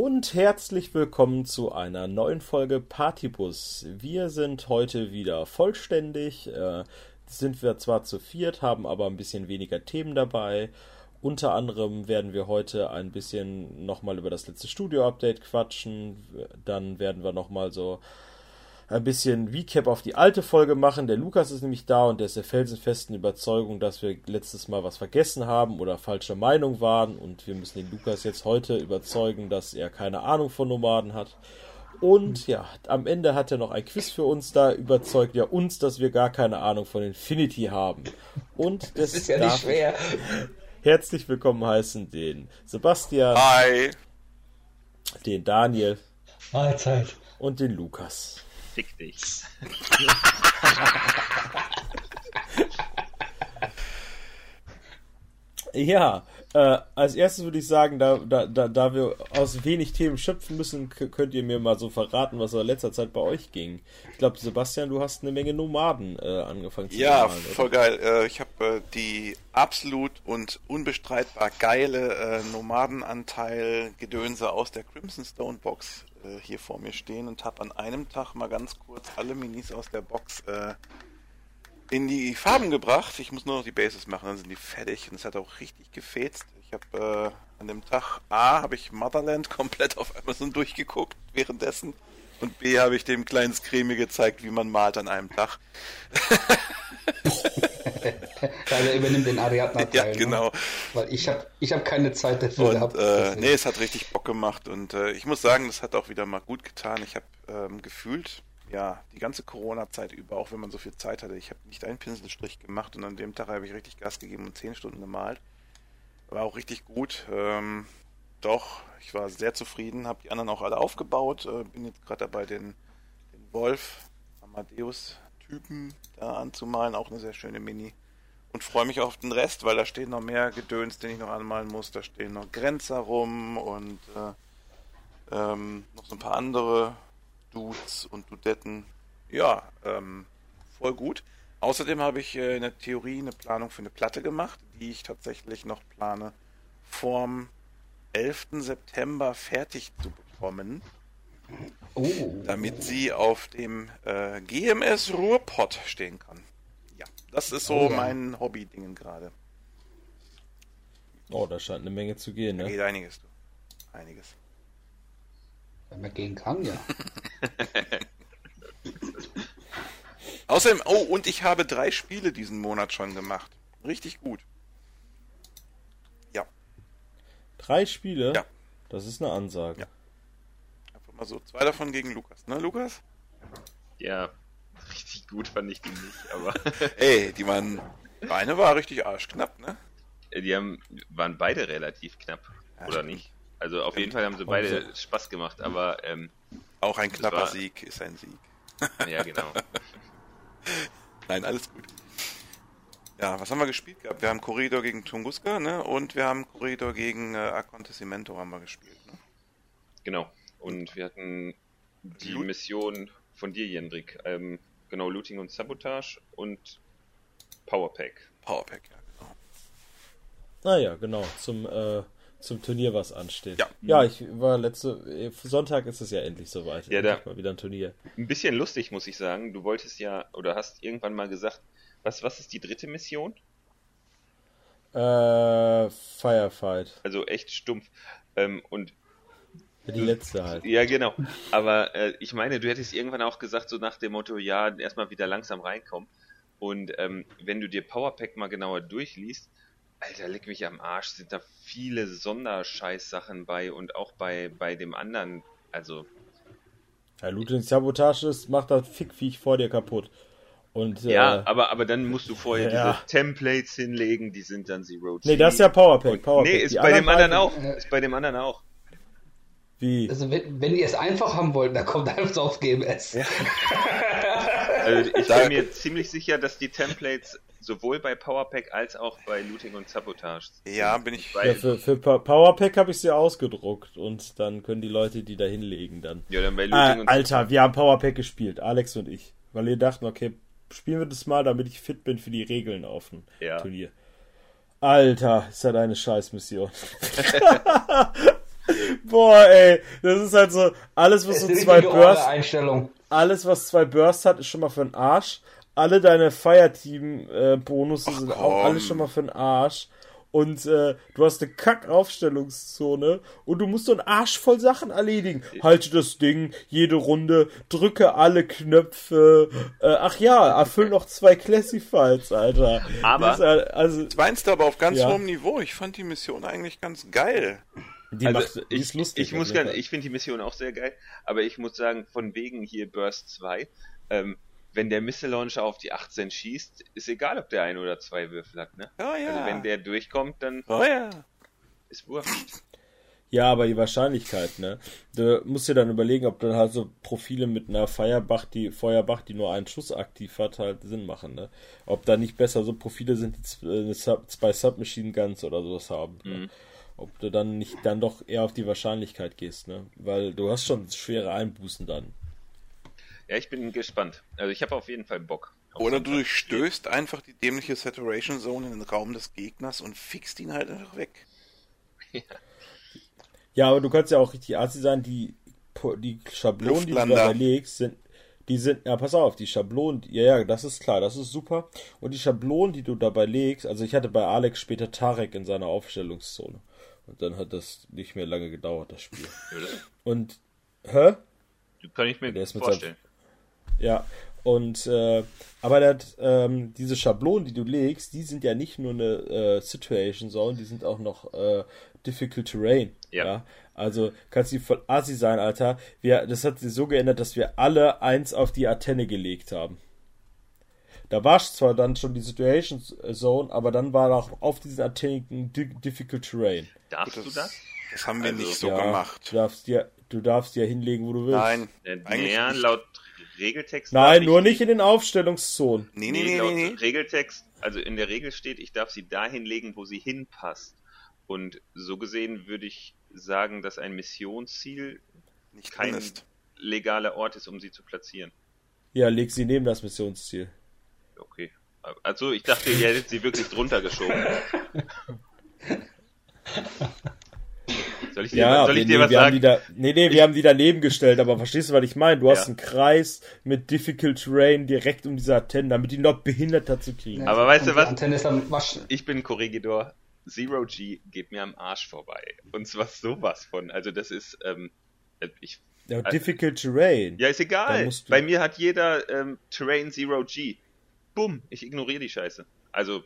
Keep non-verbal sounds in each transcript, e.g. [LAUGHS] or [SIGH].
und herzlich willkommen zu einer neuen Folge Partybus. Wir sind heute wieder vollständig, äh, sind wir zwar zu viert, haben aber ein bisschen weniger Themen dabei. Unter anderem werden wir heute ein bisschen nochmal über das letzte Studio-Update quatschen. Dann werden wir nochmal so ein bisschen Recap auf die alte Folge machen. Der Lukas ist nämlich da und der ist der felsenfesten Überzeugung, dass wir letztes Mal was vergessen haben oder falsche Meinung waren und wir müssen den Lukas jetzt heute überzeugen, dass er keine Ahnung von Nomaden hat. Und ja, am Ende hat er noch ein Quiz für uns da, überzeugt ja uns, dass wir gar keine Ahnung von Infinity haben. Und [LAUGHS] das, das ist ja nicht schwer. Herzlich willkommen heißen den Sebastian. Hi. Den Daniel. Mahlzeit. Und den Lukas. Fick dich. ja, äh, als erstes würde ich sagen, da, da, da, da wir aus wenig Themen schöpfen müssen, könnt ihr mir mal so verraten, was in letzter Zeit bei euch ging. Ich glaube, Sebastian, du hast eine Menge Nomaden äh, angefangen zu Ja, malen, voll geil. Äh, ich habe äh, die absolut und unbestreitbar geile äh, Nomadenanteil Gedönse aus der Crimson Stone Box äh, hier vor mir stehen und habe an einem Tag mal ganz kurz alle Minis aus der Box äh, in die Farben gebracht. Ich muss nur noch die Bases machen, dann sind die fertig und es hat auch richtig gefetzt. Ich habe äh, an dem Tag A habe ich Motherland [LAUGHS] komplett auf Amazon durchgeguckt währenddessen und B habe ich dem kleinen Screamy gezeigt, wie man malt an einem Tag. [LAUGHS] [LAUGHS] also übernimmt den Ariadna-Teil. Ja, genau. Ne? Weil ich habe ich hab keine Zeit dafür und, gehabt. Äh, nee, es hat richtig Bock gemacht und äh, ich muss sagen, das hat auch wieder mal gut getan. Ich habe ähm, gefühlt, ja, die ganze Corona-Zeit über, auch wenn man so viel Zeit hatte, ich habe nicht einen Pinselstrich gemacht und an dem Tag habe ich richtig Gas gegeben und zehn Stunden gemalt. War auch richtig gut. Ähm, doch, ich war sehr zufrieden, habe die anderen auch alle aufgebaut. Äh, bin jetzt gerade dabei, den, den Wolf Amadeus-Typen da anzumalen. Auch eine sehr schöne Mini. Und freue mich auf den Rest, weil da stehen noch mehr Gedöns, den ich noch anmalen muss. Da stehen noch Grenzer rum und äh, ähm, noch so ein paar andere Dudes und Dudetten. Ja, ähm, voll gut. Außerdem habe ich äh, in der Theorie eine Planung für eine Platte gemacht, die ich tatsächlich noch plane, vorm 11. September fertig zu bekommen. Oh. Damit sie auf dem äh, GMS Ruhrpott stehen kann. Ja, das ist so oh, ja. mein Hobby-Dingen gerade. Oh, da scheint eine Menge zu gehen, ne? Da geht einiges, du. Einiges. Wenn man gehen kann, ja. [LAUGHS] Außerdem, oh, und ich habe drei Spiele diesen Monat schon gemacht. Richtig gut. Drei Spiele? Ja. Das ist eine Ansage. Ja. Einfach mal so. Zwei davon gegen Lukas, ne, Lukas? Ja, [LAUGHS] richtig gut fand ich die nicht, aber. [LAUGHS] Ey, die waren. Eine war richtig arschknapp, ne? Die haben, waren beide relativ knapp, ja, oder nicht? Also auf jeden Fall haben sie beide so. Spaß gemacht, aber. Ähm, Auch ein knapper war... Sieg ist ein Sieg. [LAUGHS] Ja, genau. Nein, alles gut. Ja, was haben wir gespielt gehabt? Wir haben Corridor gegen Tunguska, ne? Und wir haben Corridor gegen äh, Acontecimento haben wir gespielt, ne? Genau. Und wir hatten die? Mission von dir, Jendrik. Ähm, genau, Looting und Sabotage und Powerpack. Powerpack, ja, genau. Naja, ah, genau. Zum, äh, zum Turnier, was ansteht. Ja. Ja, ich war letzte äh, Sonntag ist es ja endlich soweit. Ja, da mal wieder ein Turnier. Ein bisschen lustig, muss ich sagen. Du wolltest ja oder hast irgendwann mal gesagt, was, was ist die dritte Mission? Äh, Firefight. Also echt stumpf. Ähm, und die letzte halt. Ja, genau. Aber äh, ich meine, du hättest irgendwann auch gesagt, so nach dem Motto, ja, erstmal wieder langsam reinkommen. Und ähm, wenn du dir Powerpack mal genauer durchliest, Alter, leck mich am Arsch, sind da viele Sonderscheißsachen bei und auch bei, bei dem anderen, also. Ja, Looting Sabotage macht das Fickviech vor dir kaputt. Und, ja, äh, aber, aber dann musst du vorher ja. diese Templates hinlegen, die sind dann Zero Nee, das ist ja Powerpack. Powerpack. Nee, ist bei dem anderen auch. Ist bei dem anderen auch. Wie? Also wenn, wenn ihr es einfach haben wollt, dann kommt einfach so auf GMS. Ja. [LAUGHS] also ich bin mir ziemlich sicher, dass die Templates sowohl bei Powerpack als auch bei Looting und Sabotage. Ja, bin ich. Ja, für, für Powerpack habe ich sie ausgedruckt und dann können die Leute die da hinlegen dann. Ja, dann bei Looting äh, und Alter, wir haben Powerpack gespielt, Alex und ich, weil wir dachten, okay, spielen wir das mal, damit ich fit bin für die Regeln auf dem ja. Turnier. Alter, ist das eine Scheißmission. [LAUGHS] [LAUGHS] Boah, ey, das ist halt so, alles was so zwei Bursts, Einstellung. alles was zwei Bursts hat, ist schon mal für den Arsch. Alle deine Fireteam-Bonusse sind auch komm. alles schon mal für den Arsch. Und äh, du hast eine Kack-Aufstellungszone und du musst so einen Arsch voll Sachen erledigen. Halte das Ding jede Runde, drücke alle Knöpfe. Äh, ach ja, erfüll noch zwei Classifieds, Alter. Aber- Das ist also, meinst du aber auf ganz Ja. hohem Niveau. Ich fand die Mission eigentlich ganz geil. Die Also macht, die ich, ist lustig. ich muss Fall. ich finde die Mission auch sehr geil, aber ich muss sagen, von wegen hier Burst 2, ähm, wenn der Missile Launcher auf die 18 schießt, ist egal, ob der ein oder zwei Würfel hat, ne? Ja, ja. Also wenn der durchkommt, dann oh ja. ist wurscht. Ja, aber die Wahrscheinlichkeit, ne? Du musst dir dann überlegen, ob dann halt so Profile mit einer Feuerbach, die Feuerbach, die nur einen Schuss aktiv hat, halt Sinn machen, ne? Ob da nicht besser so Profile sind, die äh, zwei Submachine Guns oder sowas haben. Ne? Ob du dann nicht dann doch eher auf die Wahrscheinlichkeit gehst, ne? Weil du hast schon schwere Einbußen dann. Ja, ich bin gespannt. Also ich habe auf jeden Fall Bock. Oder du durchstößt einfach die dämliche Saturation Zone in den Raum des Gegners und fixst ihn halt einfach weg. [LAUGHS] Ja, aber du kannst ja auch richtig assi sein, die, die Schablonen, die du dabei legst, sind, die sind, ja, pass auf, die Schablonen, ja, ja, das ist klar, das ist super. Und die Schablonen, die du dabei legst, also ich hatte bei Alex später Tarek in seiner Aufstellungszone. Und dann hat das nicht mehr lange gedauert, das Spiel. [LAUGHS] Und, hä? Kann ich mir Der ist mit vorstellen. Ja, und äh, aber das, ähm, diese Schablonen, die du legst, die sind ja nicht nur eine äh, Situation Zone, die sind auch noch äh, Difficult Terrain. Ja. Also kannst du voll assi sein, Alter. Wir, das hat sich so geändert, dass wir alle eins auf die Antenne gelegt haben. Da war zwar dann schon die Situation Zone, aber dann war auch auf diesen Di- Difficult Terrain. Darfst du das? Das haben wir Also, nicht so ja, gemacht. Du darfst dir, du darfst dir hinlegen, wo du willst. Nein, Äh, eigentlich nicht. laut Regeltext. Nein, nur nicht in den Aufstellungszonen. Nee, Nee, nee, nee, laut nee. Regeltext, also in der Regel steht, ich darf sie dahin legen, wo sie hinpasst. Und so gesehen würde ich sagen, dass ein Missionsziel Nicht kein legaler Ort ist, um sie zu platzieren. Ja, leg sie neben das Missionsziel. Okay. Also ich dachte, ihr hättet sie wirklich drunter geschoben. [LAUGHS] Soll ich dir, Ja, soll ich nee, dir was sagen? da, nee, nee, wir haben die daneben gestellt, aber verstehst du, was ich meine? Du hast Ja. einen Kreis mit Difficult Terrain direkt um diese Antenne, damit die noch behinderter zu kriegen. Aber weißt du was? Die Antenne ist am Waschen. Ich bin Korregidor. Zero G geht mir am Arsch vorbei. Und zwar sowas von. Also das ist, ähm, ich, Ja, Difficult Terrain. ja ist egal. Bei mir hat jeder ähm, Terrain Zero G. Bumm, ich ignoriere die Scheiße. Also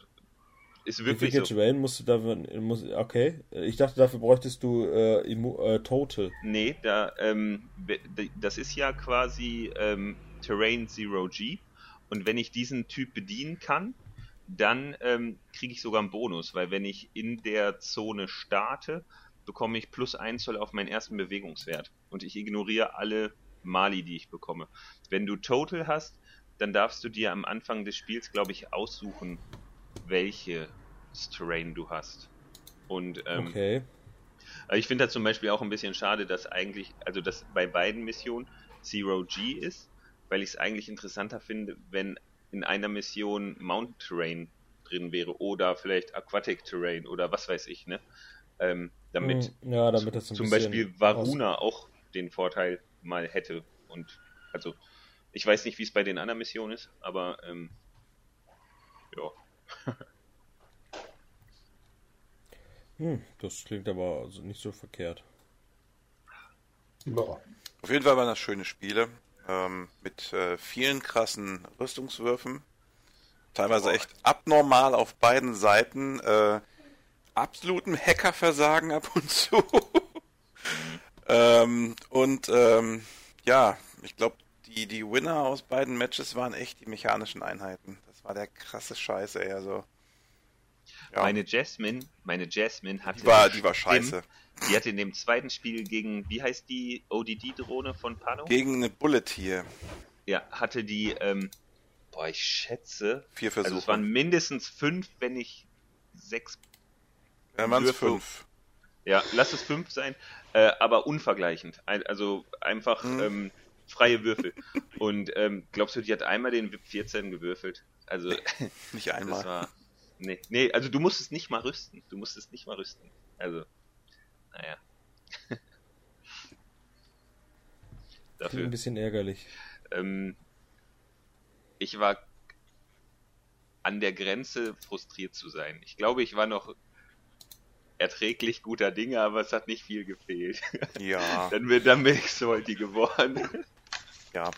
ist wirklich Difficult so. Terrain musst du dafür, muss, okay. Ich dachte, dafür bräuchtest du äh, äh, Total. Nee, da, ähm, das ist ja quasi ähm, Terrain Zero G. Und wenn ich diesen Typ bedienen kann, dann ähm, kriege ich sogar einen Bonus, weil wenn ich in der Zone starte, bekomme ich plus 1 Zoll auf meinen ersten Bewegungswert. Und ich ignoriere alle Mali, die ich bekomme. Wenn du Total hast, dann darfst du dir am Anfang des Spiels, glaube ich, aussuchen, welches Terrain du hast. Und ähm, Okay. also ich finde das zum Beispiel auch ein bisschen schade, dass eigentlich, also dass bei beiden Missionen Zero G ist, weil ich es eigentlich interessanter finde, wenn in einer Mission Mountain Terrain drin wäre oder vielleicht Aquatic Terrain oder was weiß ich, ne? Ähm, damit Hm, Ja, damit zum Beispiel Varuna auch den Vorteil mal hätte. Und also ich weiß nicht, wie es bei den anderen Missionen ist, aber ähm, ja. [LAUGHS] Hm, das klingt aber also nicht so verkehrt. Ja. Auf jeden Fall waren das schöne Spiele. Ähm, mit äh, vielen krassen Rüstungswürfen. Teilweise Boah. echt abnormal auf beiden Seiten. Äh, absoluten Hackerversagen ab und zu. [LAUGHS] ähm, und ähm, ja, ich glaube, die, die Winner aus beiden Matches waren echt die mechanischen Einheiten. Das war der krasse Scheiß, ey. Also, ja, Meine Jasmine, meine Jasmine hatte die, war, die war scheiße. Die hatte in dem zweiten Spiel gegen, wie heißt die ODD-Drohne von Pano? Gegen eine Bullet hier. ja, hatte die, ähm, boah, ich schätze, Vier Versuche. also es waren mindestens fünf, wenn nicht sechs, Dann waren es fünf. ja, lass es fünf sein, äh, aber unvergleichend. Ein, also einfach Mhm. ähm, freie Würfel. Und ähm, glaubst du, die hat einmal den VIP 14 gewürfelt? Also, [LAUGHS] Nicht das einmal. war, nee, nee, also du musstest nicht mal rüsten. Du musstest nicht mal rüsten. Also, naja. [LAUGHS] Dafür. Ein bisschen ärgerlich. Ähm, ich war an der Grenze frustriert zu sein. Ich glaube, ich war noch erträglich guter Dinge, aber es hat nicht viel gefehlt. Ja. [LAUGHS] dann, bin, dann bin ich salty geworden. Ja.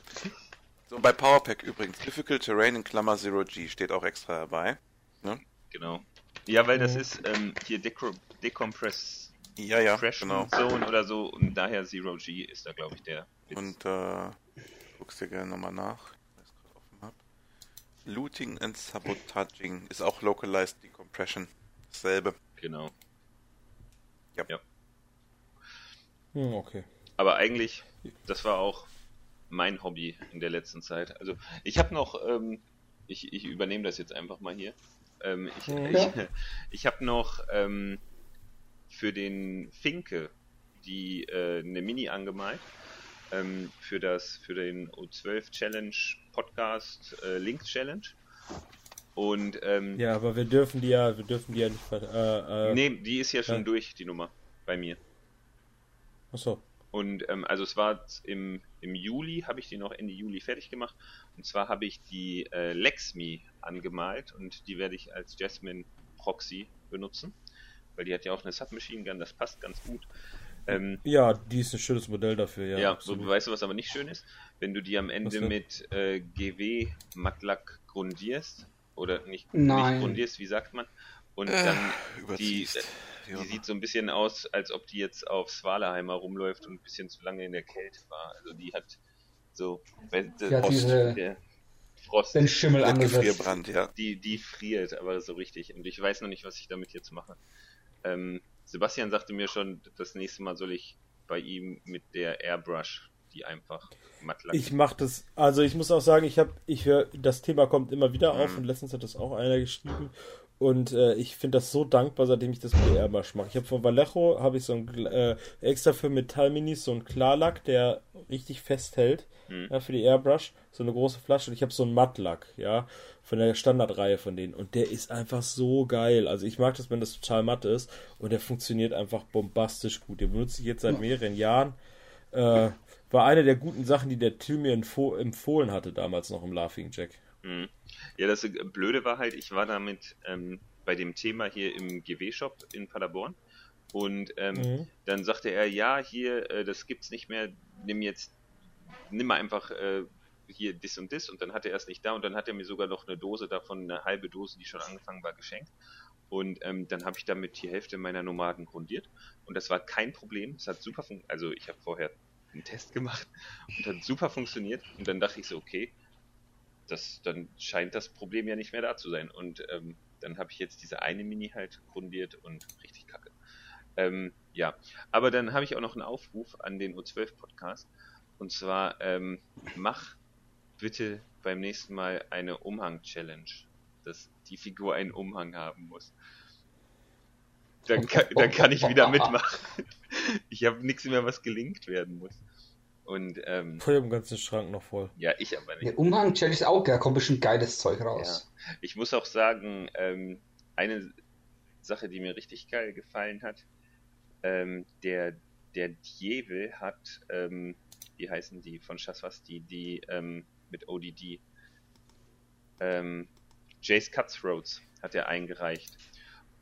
So, bei Powerpack übrigens, Difficult Terrain in Klammer Zero G steht auch extra dabei. Ne? Genau. Ja, weil das ist ähm, hier Decro Decompress ja, ja, genau. Zone oder so und daher Zero G ist da, glaube ich, der. Witz. Und äh, guckst dir gerne nochmal nach. Looting and Sabotaging ist auch Localized Decompression. Dasselbe. Genau. Ja. ja. Hm, okay. Aber eigentlich, das war auch mein Hobby in der letzten Zeit. Also ich habe noch, ähm, ich, ich übernehme das jetzt einfach mal hier. Ähm, ich ja. ich, [LAUGHS] ich habe noch ähm, für den Finke die äh, eine Mini angemalt ähm, für das für den O12 Challenge Podcast äh, Links Challenge. Und ähm, ja, aber wir dürfen die ja, wir dürfen die ja nicht. Äh, äh, nee, die ist ja schon durch die Nummer bei mir. Achso. Und ähm, also es war im, im Juli, habe ich die noch Ende Juli fertig gemacht. Und zwar habe ich die äh, Lexmi angemalt und die werde ich als Jasmine Proxy benutzen. Weil die hat ja auch eine Submachine Gun, das passt ganz gut. Ähm, ja, die ist ein schönes Modell dafür, ja. Ja, so, weißt du, was aber nicht schön ist? Wenn du die am Ende mit äh, GW Mattlack grundierst, oder nicht, nicht grundierst, wie sagt man? Und äh, dann die, die sieht so ein bisschen aus, als ob die jetzt auf Svalaheimer rumläuft und ein bisschen zu lange in der Kälte war. Also die hat so ja, Frost, diese, der Frost, den Schimmel angesetzt. ja. Die, die friert, aber so richtig. Und ich weiß noch nicht, was ich damit jetzt mache. Ähm, Sebastian sagte mir schon, das nächste Mal soll ich bei ihm mit der Airbrush die einfach matt lacken. Ich mache das, also ich muss auch sagen, ich habe, ich höre, das Thema kommt immer wieder auf mhm. und letztens hat das auch einer geschrieben und äh, ich finde das so dankbar, seitdem ich das mit der Airbrush mache. Ich habe von Vallejo habe ich so ein äh, extra für Metallminis so einen Klarlack, der richtig festhält mhm. ja, für die Airbrush, so eine große Flasche und ich habe so einen Mattlack, ja von der Standardreihe von denen. Und der ist einfach so geil. Also ich mag das, wenn das total matt ist. Und der funktioniert einfach bombastisch gut. Den benutze ich jetzt seit mehreren Jahren. Äh, war eine der guten Sachen, die der Tim mir empfohlen hatte damals noch im Laughing Jack. Mhm. Ja, das Blöde war halt, ich war damit ähm, bei dem Thema hier im GW-Shop in Paderborn. Und ähm, mhm. dann sagte er, ja, hier, äh, das gibt's nicht mehr, nimm jetzt, nimm mal einfach äh, hier dis und dis und dann hatte er es nicht da und dann hat er mir sogar noch eine Dose davon, eine halbe Dose, die schon angefangen war, geschenkt. Und ähm, dann habe ich damit die Hälfte meiner Nomaden grundiert und das war kein Problem. Es hat super funktioniert. Also ich habe vorher einen Test gemacht und hat super funktioniert. Und dann dachte ich so, okay, das, dann scheint das Problem ja nicht mehr da zu sein. Und ähm, dann habe ich jetzt diese eine Mini halt grundiert und richtig kacke. Ähm, ja, aber dann habe ich auch noch einen Aufruf an den O12 Podcast. Und zwar, ähm, mach bitte beim nächsten Mal eine Umhang-Challenge, dass die Figur einen Umhang haben muss. Dann kann, dann kann ich wieder mitmachen. [LAUGHS] Ich habe nichts mehr, was gelinkt werden muss. Und, ähm, Voll im ganzen Schrank noch voll. Ja, ich aber nicht. Der Umhang-Challenge ist auch, da kommt bestimmt geiles Zeug raus. Ja. Ich muss auch sagen, ähm, eine Sache, die mir richtig geil gefallen hat, ähm, der, der Djevel hat, ähm, wie heißen die von Chasvasti, die ähm, mit ODD, ähm, Jace Cutthroats hat er eingereicht.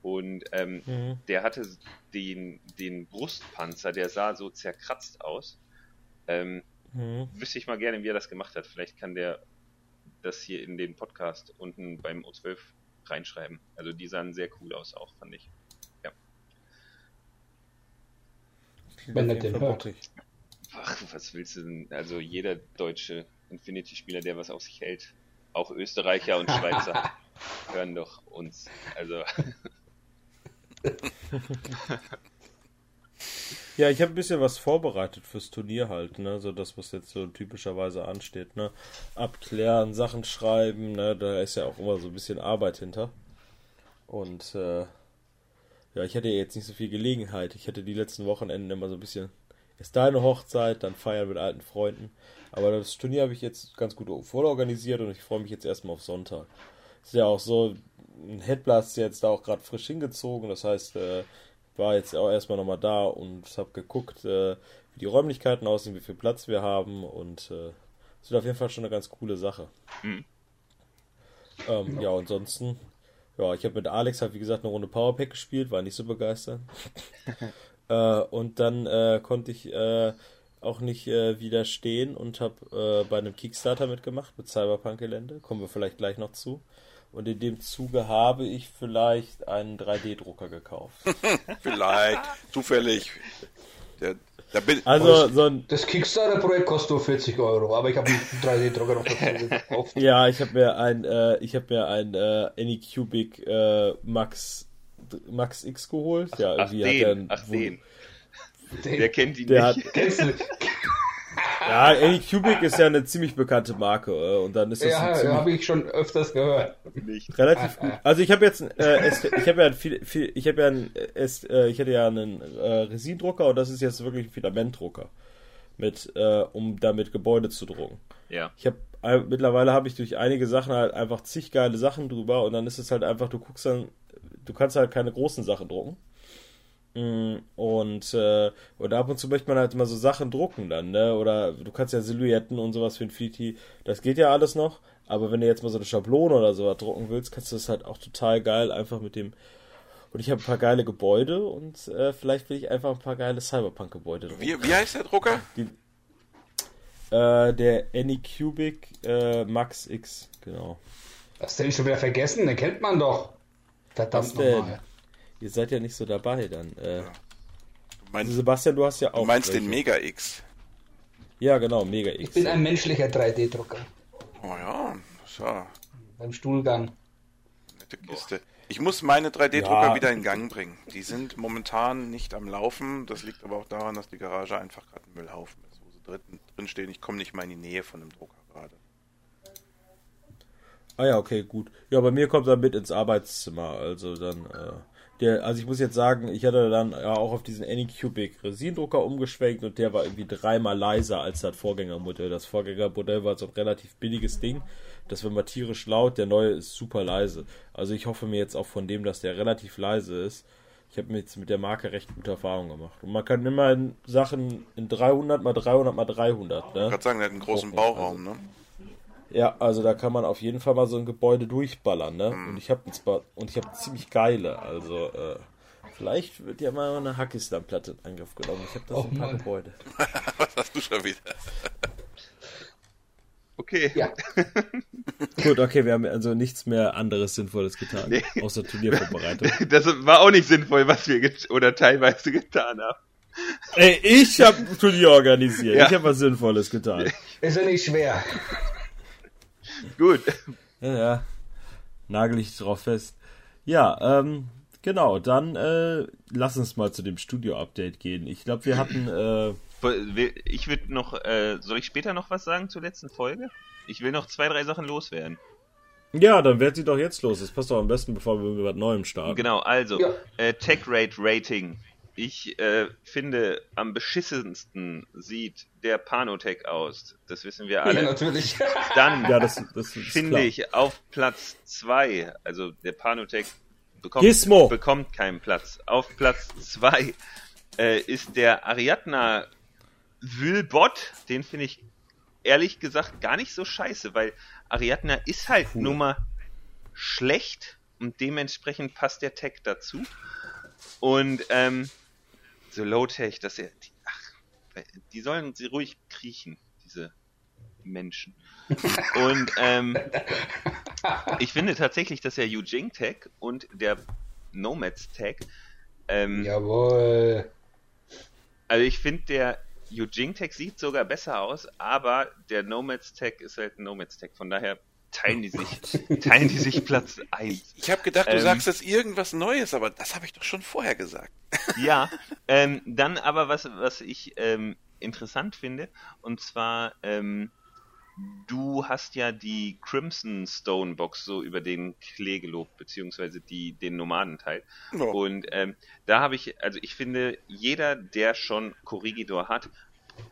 Und ähm, mhm. der hatte den, den Brustpanzer, der sah so zerkratzt aus. Ähm, mhm. Wüsste ich mal gerne, wie er das gemacht hat. Vielleicht kann der das hier in den Podcast unten beim O12 reinschreiben. Also die sahen sehr cool aus auch, fand ich. Ja. Wenn er den hört. Ach, was willst du denn? Also jeder deutsche Infinity-Spieler, der was auf sich hält, auch Österreicher und Schweizer, [LAUGHS] hören doch uns. Also. [LAUGHS] [LAUGHS] ja, ich habe ein bisschen was vorbereitet fürs Turnier halt, ne? So das, was jetzt so typischerweise ansteht, ne? Abklären, Sachen schreiben, ne? Da ist ja auch immer so ein bisschen Arbeit hinter. Und äh, ja, ich hatte jetzt nicht so viel Gelegenheit. Ich hatte die letzten Wochenenden immer so ein bisschen ist deine Hochzeit, dann feiern mit alten Freunden. Aber das Turnier habe ich jetzt ganz gut vororganisiert und ich freue mich jetzt erstmal auf Sonntag. Ist ja auch so, ein Headblast ist jetzt da auch gerade frisch hingezogen, das heißt, äh, war jetzt auch erstmal nochmal da und habe geguckt, äh, wie die Räumlichkeiten aussehen, wie viel Platz wir haben und äh, es wird auf jeden Fall schon eine ganz coole Sache. Mhm. Ähm, ja, ansonsten, ja, ich habe mit Alex halt wie gesagt eine Runde Powerpack gespielt, war nicht so begeistert. [LAUGHS] äh, und dann äh, konnte ich äh, auch nicht äh, widerstehen und habe äh, bei einem Kickstarter mitgemacht mit Cyberpunk-Gelände. Kommen wir vielleicht gleich noch zu. Und in dem Zuge habe ich vielleicht einen 3D-Drucker gekauft. [LAUGHS] Vielleicht, zufällig. Der, da bin, Also so ein Das Kickstarter-Projekt kostet nur 40 Euro, aber ich habe einen 3D-Drucker noch dazu gekauft. Ja, ich habe mir ein, äh, ich habe mir ein äh, Anycubic äh, Max Max X geholt. Ja, Ach, irgendwie hat er den, ein- ach, den. Den- Wer kennt ihn Der nicht? hat, Kennst du? Ja, Anycubic ist ja eine ziemlich bekannte Marke äh, und dann ist das Ja, ziemlich, habe ich schon öfters gehört. nicht. relativ gut. Also ich habe jetzt, äh, ich habe ja viel, viel, ich habe ja, ein, es, äh, ich hatte ja einen äh, Resindrucker und das ist jetzt wirklich ein Filamentdrucker mit, äh, um damit Gebäude zu drucken. Ja. Ich habe äh, mittlerweile habe ich durch einige Sachen halt einfach zig geile Sachen drüber und dann ist es halt einfach, du guckst dann, du kannst halt keine großen Sachen drucken. Mm, Und, äh, und ab und zu möchte man halt immer so Sachen drucken dann, ne? Oder du kannst ja Silhouetten und sowas für Infinity, das geht ja alles noch. Aber wenn du jetzt mal so eine Schablone oder sowas drucken willst, kannst du das halt auch total geil einfach mit dem. Und ich habe ein paar geile Gebäude und äh, vielleicht will ich einfach ein paar geile Cyberpunk-Gebäude drucken. wie, wie heißt der Drucker? Äh, der Anycubic äh, Max X, genau. Hast du den schon wieder vergessen? Den kennt man doch. Verdammt nochmal. Ihr seid ja nicht so dabei dann. Äh, Du meinst, also Sebastian, du hast ja auch. du meinst den welche. Mega X. Ja, genau, Mega X. Ich bin ein menschlicher 3D-Drucker. Oh ja, ja Beim Stuhlgang. nette Kiste. Ich muss meine 3D-Drucker Ja. wieder in Gang bringen. Die sind momentan nicht am Laufen. Das liegt aber auch daran, dass die Garage einfach gerade ein Müllhaufen ist, wo sie drin, drin stehen. Ich komme nicht mal in die Nähe von dem Drucker gerade. Ah ja, okay, gut. Ja, bei mir kommt er mit ins Arbeitszimmer. Also dann, äh, der, also ich muss jetzt sagen, ich hatte dann ja auch auf diesen Anycubic Resindrucker umgeschwenkt und der war irgendwie dreimal leiser als das Vorgängermodell. Das Vorgängermodell war so ein relativ billiges Ding. Das war mal tierisch laut, der neue ist super leise. Also ich hoffe mir jetzt auch von dem, dass der relativ leise ist. Ich habe mir jetzt mit der Marke recht gute Erfahrungen gemacht. Und man kann immer in Sachen in 300 mal 300 mal 300, Ich ne? gerade sagen, der hat einen großen Bauraum, ne? Ja, also da kann man auf jeden Fall mal so ein Gebäude durchballern, ne? Und ich habe und ich habe ziemlich geile, also äh, vielleicht wird ja mal eine Hackistan-Platte in Angriff genommen. Ich habe da so Oh ein paar Mann. Gebäude. [LAUGHS] [LAUGHS] Was hast du schon wieder? Okay. Ja, [LAUGHS] Gut, okay, wir haben also nichts mehr anderes Sinnvolles getan, Nee. außer Turniervorbereitung. Das war auch nicht sinnvoll, was wir get oder teilweise getan haben. Ey, ich habe Turnier organisiert. Ja. Ich habe was Sinnvolles getan. ist ja nicht schwer. [LAUGHS] Gut. Ja, ja. Nagel ich drauf fest. Ja, ähm, genau, dann äh, lass uns mal zu dem Studio-Update gehen. Ich glaube, wir hatten äh, Ich würde noch, äh, soll ich später noch was sagen zur letzten Folge? Ich will noch zwei, drei Sachen loswerden. Ja, dann werd sie doch jetzt los. Das passt doch am besten, bevor wir mit was Neuem starten. Genau, also, Ja. äh, Tech Rate Rating. Ich äh, finde, am beschissensten sieht der Panotech aus. Das wissen wir Ja, alle. natürlich. [LAUGHS] Dann Ja, das, das finde klar. ich auf Platz 2, also der Panotech bekommt, Gizmo. bekommt keinen Platz. Auf Platz 2 äh, ist der Ariadna Wülbot. Den finde ich ehrlich gesagt gar nicht so scheiße, weil Ariadna ist halt Cool. nur mal schlecht und dementsprechend passt der Tech dazu. Und ähm, so Low-Tech, dass er. Die, ach, die sollen sie ruhig kriechen, diese Menschen. Und ähm, ich finde tatsächlich, dass der Eugene Tech und der Nomads Tech, ähm, Jawohl. also ich finde, der Eugene Tech sieht sogar besser aus, aber der Nomads Tech ist halt ein Nomads Tech. Von daher teilen die sich, [LAUGHS] teilen die sich Platz 1. Ich habe gedacht, du Ähm. sagst jetzt irgendwas Neues, aber das habe ich doch schon vorher gesagt. [LAUGHS] Ja, ähm, dann aber was, was ich ähm, interessant finde, und zwar, ähm, du hast ja die Crimson Stone Box so über den Klee gelobt, beziehungsweise die, den Nomadenteil. Ja. Und ähm, da habe ich, also ich finde, jeder, der schon Corrigidor hat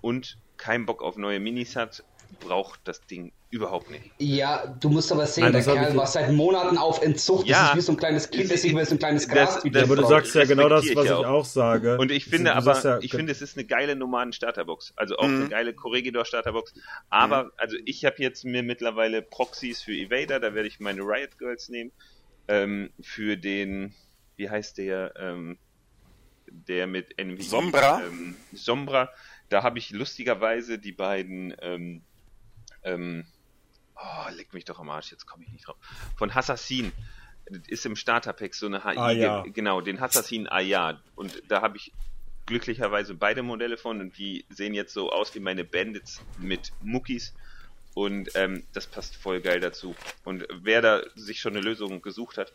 und keinen Bock auf neue Minis hat, braucht das Ding Überhaupt nicht. Ja, du musst aber sehen, Nein, der das Kerl ich- war seit Monaten auf Entzug. Ja. Das ist wie so ein kleines Kind, das sich über so ein kleines Das- Gras das- Ja, aber du sagst ja genau das, was ich ich auch. auch sage. Und ich finde aber, sagst ja, ich finde, es ist eine geile Nomaden-Starterbox. Also auch eine geile Corregidor-Starterbox. Aber, also ich habe jetzt mir mittlerweile Proxys für Evader, da werde ich meine Riot Girls nehmen. Ähm, für den, wie heißt der, ähm, der mit NVI? Sombra? Ähm, Sombra. Da habe ich lustigerweise die beiden, ähm, ähm, oh, leck mich doch am Arsch, jetzt komme ich nicht drauf. Von Assassin. Das ist im Starterpack so eine HI. Ah, ja. ge- Genau, den Assassin Ayad. Und da habe ich glücklicherweise beide Modelle von und die sehen jetzt so aus wie meine Bandits mit Muckis. Und ähm, das passt voll geil dazu. Und wer da sich schon eine Lösung gesucht hat,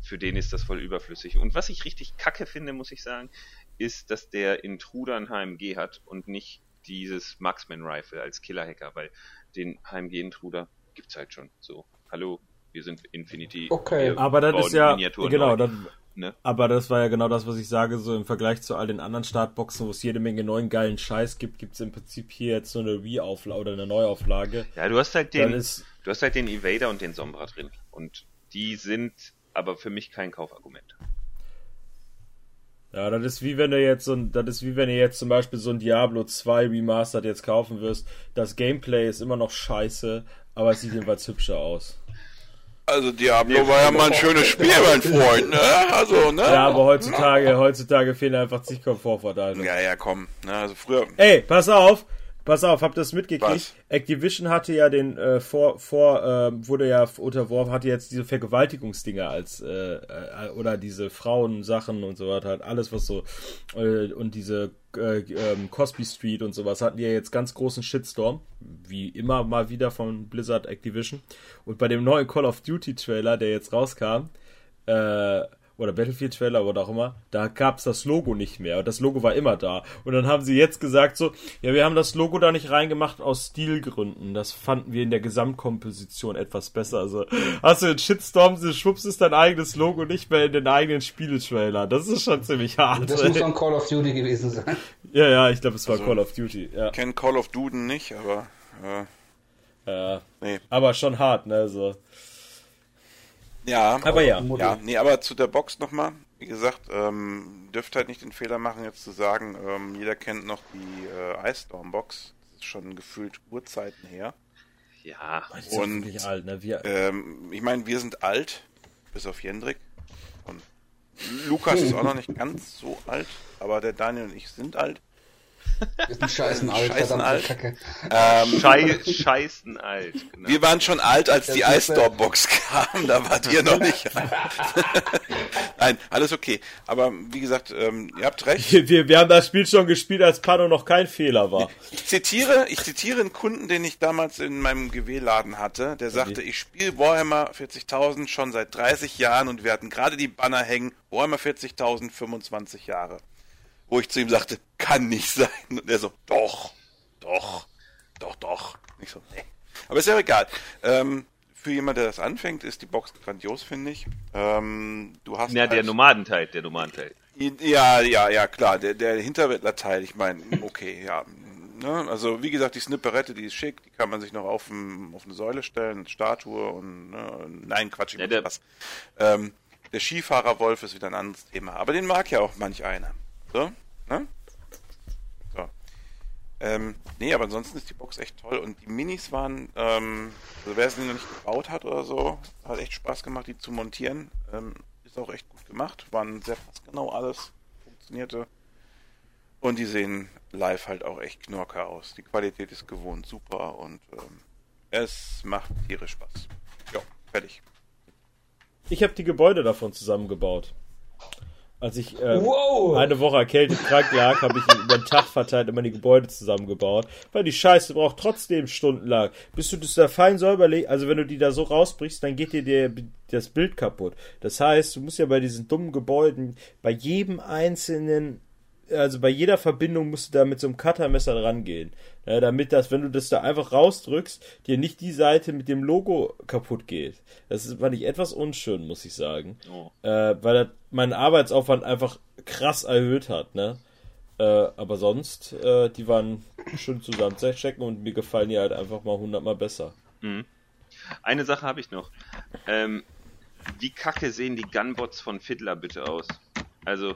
für den ist das voll überflüssig. Und was ich richtig kacke finde, muss ich sagen, ist, dass der Intruder ein HMG hat und nicht dieses Marksman Rifle als Killer-Hacker, weil den HMG-Intruder gibt's halt schon. So, hallo, wir sind Infinity. Okay. Aber das ist ja, genau, das, ne? aber das war ja genau das, was ich sage, so im Vergleich zu all den anderen Startboxen, wo es jede Menge neuen geilen Scheiß gibt, gibt es im Prinzip hier jetzt so eine Re-Auflage oder eine Neuauflage. Ja, du hast halt Dann den, ist, du hast halt den Evader und den Sombra drin. Und die sind aber für mich kein Kaufargument. ja, das ist wie wenn du jetzt so ein, das ist wie wenn du jetzt zum Beispiel so ein Diablo 2 Remastered jetzt kaufen wirst. Das Gameplay ist immer noch scheiße, aber es sieht jedenfalls hübscher aus. Also Diablo war ja mal ein schönes [LAUGHS] Spiel, mein Freund, ne? Also, ne? Ja, aber heutzutage, heutzutage fehlen einfach zig Komfortvorteile. Ja, ja, komm. Ne? Also früher. Ey, pass auf, pass auf, habt ihr das mitgekriegt? Was? Activision hatte ja den äh, vor, vor äh, wurde ja unterworfen, hatte jetzt diese Vergewaltigungsdinger als äh, äh, oder diese Frauensachen und so weiter, halt alles was so äh, und diese äh, ähm, Cosby Street und sowas hatten ja jetzt ganz großen Shitstorm, wie immer mal wieder von Blizzard Activision. Und bei dem neuen Call of Duty Trailer, der jetzt rauskam, äh, oder Battlefield Trailer oder auch immer, da gab's das Logo nicht mehr. Und das Logo war immer da. Und dann haben sie jetzt gesagt so, ja, wir haben das Logo da nicht reingemacht aus Stilgründen. Das fanden wir in der Gesamtkomposition etwas besser. Also hast du den Shitstorm, du schwupps ist dein eigenes Logo nicht mehr in den eigenen Spieletrailer. Das ist schon ziemlich hart. Das muss dann Call of Duty gewesen sein. ja, ja, ich glaube, es war Also- Call of Duty. Ja, Ich kenne Call of Duden nicht, aber. Äh, ja. nee. aber schon hart, ne? So. Ja. Aber ja. Ja, nee, aber zu der Box nochmal. Wie gesagt, ähm, dürft halt nicht den Fehler machen, jetzt zu sagen, ähm, jeder kennt noch die äh, Ice Storm Box. Das ist schon gefühlt Urzeiten her. Ja, Die sind Und- wirklich alt, ne? Wir, Ähm, ich meine, wir sind alt, bis auf Jendrik. Und Lukas [LAUGHS] ist auch noch nicht ganz so alt, aber der Daniel und ich sind alt. Wir sind scheißen alt, Scheißen verdammte alt. Kacke. Ähm, Schei scheißen alt. Genau. wir waren schon alt, als die Das ist, Ice Storm Box kam, da wart ihr noch nicht alt. [LAUGHS] Nein, alles okay. Aber wie gesagt, ähm, ihr habt recht. wir, wir, wir haben das Spiel schon gespielt, als Pano noch kein Fehler war. Ich zitiere, ich zitiere einen Kunden, den ich damals in meinem GW-Laden hatte, der sagte, ich spiele Warhammer 40.000 schon seit 30 Jahren und wir hatten gerade die Banner hängen, Warhammer 40.000 25 Jahre. Wo ich zu ihm sagte, kann nicht sein. Und er so, doch, doch, doch, doch. Ich so, nee. Aber ist ja egal. Ähm, für jemand, der das anfängt, ist die Box grandios, finde ich. Ähm, du hast Ja, der halt- Nomadenteil, der Nomadenteil. ja, ja, ja, klar. Der, der Hinterwäldler-Teil, ich meine, okay, ja. Ne? Also, wie gesagt, die Snipperette, die ist schick, die kann man sich noch auf, ein, auf eine Säule stellen, eine Statue und, ne? nein, Quatsch, ich Ja, der- was. Ähm, der Skifahrerwolf ist wieder ein anderes Thema, aber den mag ja auch manch einer. So, ne? So. Ähm, nee, aber ansonsten ist die Box echt toll und die Minis waren, ähm, also wer sie noch nicht gebaut hat oder so, hat echt Spaß gemacht, die zu montieren. Ähm, ist auch echt gut gemacht, waren sehr passgenau alles, funktionierte. Und die sehen live halt auch echt knorker aus. Die Qualität ist gewohnt super und ähm, es macht tierisch Spaß. Ja, fertig. Ich habe die Gebäude davon zusammengebaut. Als ich äh, Wow! eine Woche erkältet krank lag, habe ich über den Tag verteilt immer die Gebäude zusammengebaut. Weil die Scheiße braucht trotzdem stundenlang. Bis du das da fein säuber legst, also wenn du die da so rausbrichst, dann geht dir der, das Bild kaputt. Das heißt, du musst ja bei diesen dummen Gebäuden, bei jedem einzelnen also bei jeder Verbindung musst du da mit so einem Cuttermesser dran gehen. Ja, damit das, wenn du das da einfach rausdrückst, dir nicht die Seite mit dem Logo kaputt geht. Das ist, fand ich etwas unschön, muss ich sagen. Oh. Äh, weil das meinen Arbeitsaufwand einfach krass erhöht hat, ne? Äh, aber sonst, äh, die waren schön zusammenzuchecken und mir gefallen die halt einfach mal hundertmal besser. Mhm. Eine Sache habe ich noch. Ähm, wie kacke sehen die Gunbots von Fiddler bitte aus? Also,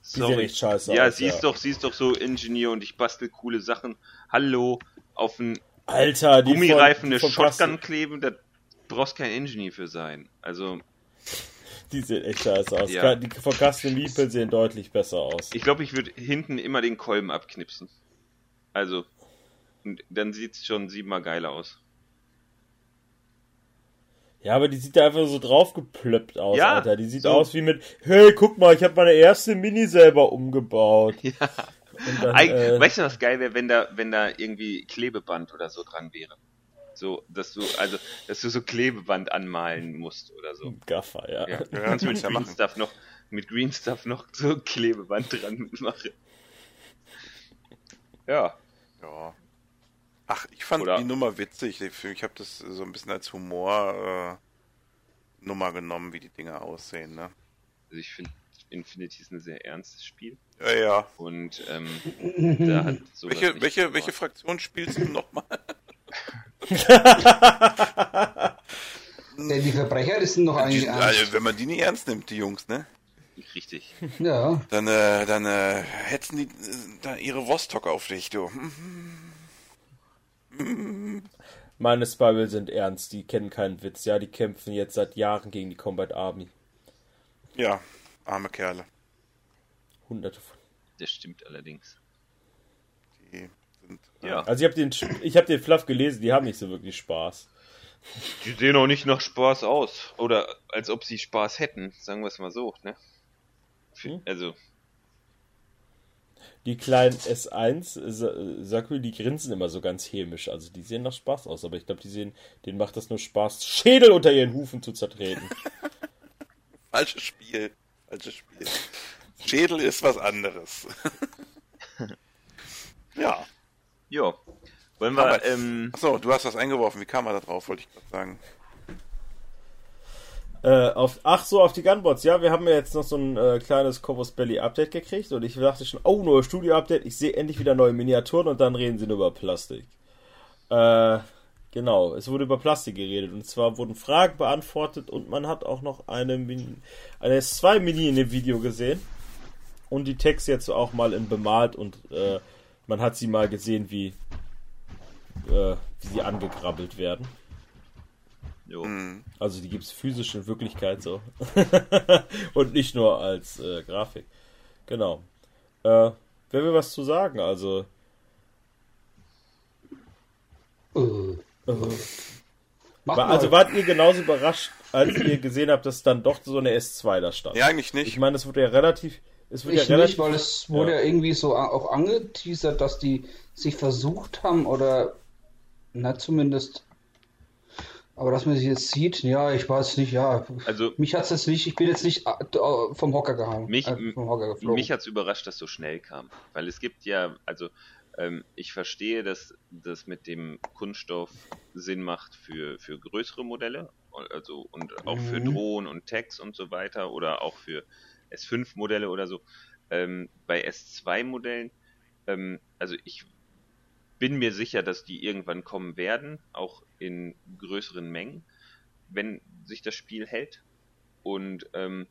sorry. Scheiße ja, aus, sie ja. ist doch, sie ist doch so Ingenieur und ich bastel coole Sachen. Hallo, auf einen Alter, die Gummireifen eine Shotgun kleben, da brauchst kein Ingenieur für sein. Also. Die sehen echt scheiße aus. Ja. Die von Custom Meeple sehen deutlich besser aus. Ich glaube, ich würde hinten immer den Kolben abknipsen. Also, dann sieht es schon siebenmal geiler aus. Ja, aber die sieht da einfach so draufgeplöppt aus, ja, Alter. Die sieht so. aus wie mit, hey, guck mal, ich habe meine erste Mini selber umgebaut. Ja. Dann, Eig äh, weißt du, was geil wäre, wenn da, wenn da irgendwie Klebeband oder so dran wäre? So, dass du, also, dass du so Klebeband anmalen musst oder so. Gaffer, ja. ja. ja mit [LAUGHS] Green ja Stuff noch, mit Green Stuff noch so Klebeband dran mache. Ja. Ja. Ach, ich fand Oder? die Nummer witzig. Ich, habe das so ein bisschen als Humor äh, Nummer genommen, wie die Dinge aussehen. Ne? Also ich finde Infinity ist ein sehr ernstes Spiel. Ja, ja. Und ähm, da hat welche, welche, welche Fraktion spielst du nochmal? die Verbrecher sind noch eigentlich. Also, wenn man die nicht ernst nimmt, die Jungs, ne? Richtig. Ja. Dann, äh, dann äh, hetzen die äh, da ihre Vostok auf dich, du. Meine Spibel sind ernst, die kennen keinen Witz. Ja, die kämpfen jetzt seit Jahren gegen die Combat Army. Ja, arme Kerle. Hunderte von. Das stimmt allerdings. Die sind. Äh, ja. Also ich habe den, ich hab den Fluff gelesen, die haben nicht so wirklich Spaß. Die sehen auch nicht nach Spaß aus. Oder als ob sie Spaß hätten, sagen wir es mal so, ne? Hm? Also, die kleinen S1 Sakul, die grinsen immer so ganz hämisch. Also die sehen nach Spaß aus, aber ich glaube, die sehen, denen macht das nur Spaß, Schädel unter ihren Hufen zu zertreten. [LAUGHS] Falsches Spiel. Falsches Spiel. Schädel ist was anderes. [LAUGHS] ja. Jo. Wollen wir. Ähm... Achso, du hast das eingeworfen. Wie kam man da drauf, wollte ich gerade sagen. Äh, auf, ach so, auf die Gunbots. Ja, wir haben ja jetzt noch so ein äh, kleines Corvus Belly Update gekriegt und ich dachte schon, oh, neues Studio-Update, ich sehe endlich wieder neue Miniaturen und dann reden sie nur über Plastik. Äh, genau, es wurde über Plastik geredet und zwar wurden Fragen beantwortet und man hat auch noch eine, Mini, eine S2-Mini in dem Video gesehen und die Text jetzt auch mal in bemalt und äh, man hat sie mal gesehen, wie, äh, wie sie angekrabbelt werden. Mhm. Also die gibt es physisch in Wirklichkeit so. [LAUGHS] Und nicht nur als äh, Grafik. Genau. Äh, wer will was zu sagen? Also. Uh. Uh. War, also wart ihr genauso überrascht, als ihr gesehen habt, dass dann doch so eine S2 da stand? Ja, eigentlich nicht. Ich meine, es wurde ja relativ. Es wurde ich ja relativ, nicht, weil es wurde ja. ja irgendwie so auch angeteasert, dass die sich versucht haben oder na zumindest aber dass man sich jetzt sieht, ja, ich weiß nicht, ja. Also mich hat es jetzt nicht, ich bin jetzt nicht äh, vom Hocker gehangen. Mich, äh, mich hat es überrascht, dass so schnell kam. Weil es gibt ja, also ähm, ich verstehe, dass das mit dem Kunststoff Sinn macht für, für größere Modelle, also und auch mhm. für Drohnen und Tags und so weiter oder auch für S5-Modelle oder so. Ähm, bei S2-Modellen, ähm, also ich bin mir sicher, dass die irgendwann kommen werden, auch in größeren Mengen, wenn sich das Spiel hält. Und ähm,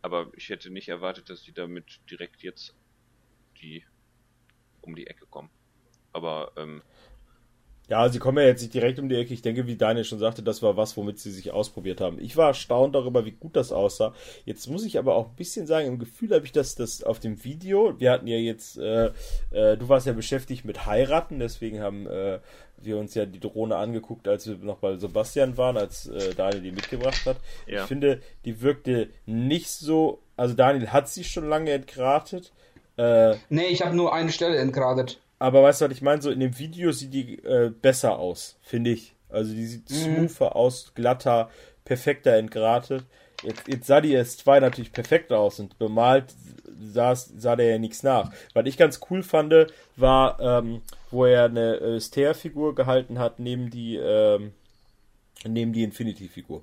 aber ich hätte nicht erwartet, dass die damit direkt jetzt die um die Ecke kommen. Aber ähm, ja, sie kommen ja jetzt nicht direkt um die Ecke. Ich denke, wie Daniel schon sagte, das war was, womit sie sich ausprobiert haben. Ich war erstaunt darüber, wie gut das aussah. Jetzt muss ich aber auch ein bisschen sagen, im Gefühl habe ich, dass das auf dem Video, wir hatten ja jetzt, äh, äh, du warst ja beschäftigt mit Heiraten, deswegen haben äh, wir uns ja die Drohne angeguckt, als wir noch bei Sebastian waren, als äh, Daniel die mitgebracht hat. Ja. Ich finde, die wirkte nicht so, also Daniel hat sie schon lange entgratet. Äh, nee, ich habe nur eine Stelle entgratet. Aber weißt du, was ich meine? So in dem Video sieht die äh, besser aus, finde ich. Also die sieht mhm. smoother aus, glatter, perfekter entgratet. Jetzt, jetzt sah die S2 natürlich perfekt aus und bemalt sah, sah der ja nichts nach. Was ich ganz cool fand, war, ähm, wo er eine äh, Stair-Figur gehalten hat neben die, ähm, neben die Infinity-Figur.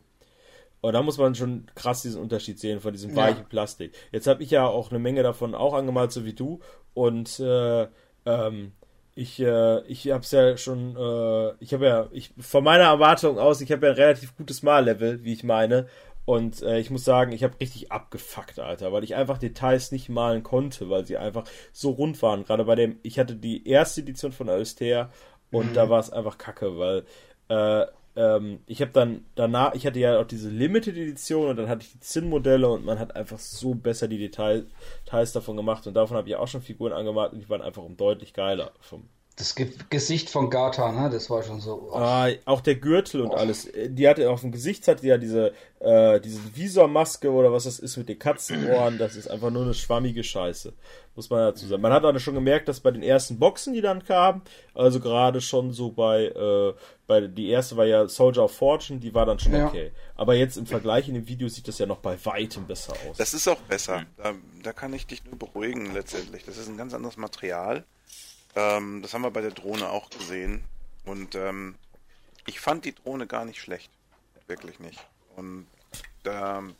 Und da muss man schon krass diesen Unterschied sehen von diesem weichen ja. Plastik. Jetzt habe ich ja auch eine Menge davon auch angemalt, so wie du. Und äh, ähm, ich, äh, ich hab's ja schon, äh, ich habe ja, ich, von meiner Erwartung aus, ich habe ja ein relativ gutes Mallevel, wie ich meine. Und äh, ich muss sagen, ich habe richtig abgefuckt, Alter, weil ich einfach Details nicht malen konnte, weil sie einfach so rund waren. Gerade bei dem, ich hatte die erste Edition von Alstea und mhm. da war es einfach kacke, weil äh, ähm, ich habe dann danach, ich hatte ja auch diese Limited Edition und dann hatte ich die Zinn-Modelle und man hat einfach so besser die Details, Details davon gemacht und davon habe ich auch schon Figuren angemalt und die waren einfach um deutlich geiler vom, das Ge Gesicht von Gata, ne? Das war schon so. Oh. Ah, auch der Gürtel und oh. alles. Die hatte auf dem Gesicht hatte ja diese, äh, diese Visormaske oder was das ist mit den Katzenohren. Das ist einfach nur eine schwammige Scheiße. Muss man dazu sagen. Man hat auch schon gemerkt, dass bei den ersten Boxen, die dann kamen, also gerade schon so bei, äh, bei die erste war ja Soldier of Fortune, die war dann schon ja. okay. Aber jetzt im Vergleich in dem Video sieht das ja noch bei weitem besser aus. Das ist auch besser. Da, da kann ich dich nur beruhigen letztendlich. Das ist ein ganz anderes Material. Ähm, das haben wir bei der Drohne auch gesehen. Und ähm, ich fand die Drohne gar nicht schlecht. Wirklich nicht. Und ähm,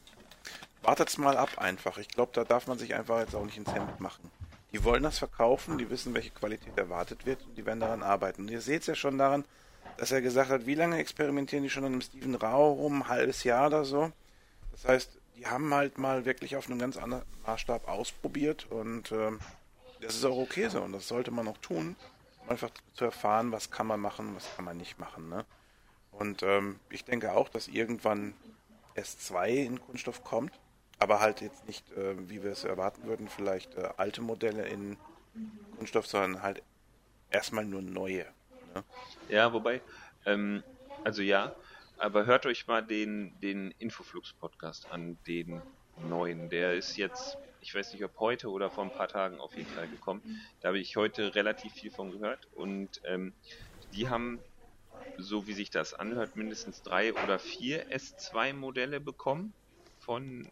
wartet's mal ab einfach. Ich glaube, da darf man sich einfach jetzt auch nicht ins Hemd machen. Die wollen das verkaufen, die wissen, welche Qualität erwartet wird und die werden daran arbeiten. Und ihr seht es ja schon daran, dass er gesagt hat, wie lange experimentieren die schon an einem Steven Rau rum? Ein halbes Jahr oder so. Das heißt, die haben halt mal wirklich auf einem ganz anderen Maßstab ausprobiert und ähm, das ist auch okay so und das sollte man auch tun, um einfach zu erfahren, was kann man machen, was kann man nicht machen. Ne? Und ähm, ich denke auch, dass irgendwann S2 in Kunststoff kommt, aber halt jetzt nicht, äh, wie wir es erwarten würden, vielleicht äh, alte Modelle in Kunststoff, sondern halt erstmal nur neue. Ne? Ja, wobei, ähm, also ja, aber hört euch mal den, den Infoflux-Podcast an, den neuen. Der ist jetzt ich weiß nicht, ob heute oder vor ein paar Tagen auf jeden Fall gekommen. Da habe ich heute relativ viel von gehört und ähm, die haben, so wie sich das anhört, mindestens drei oder vier S2-Modelle bekommen von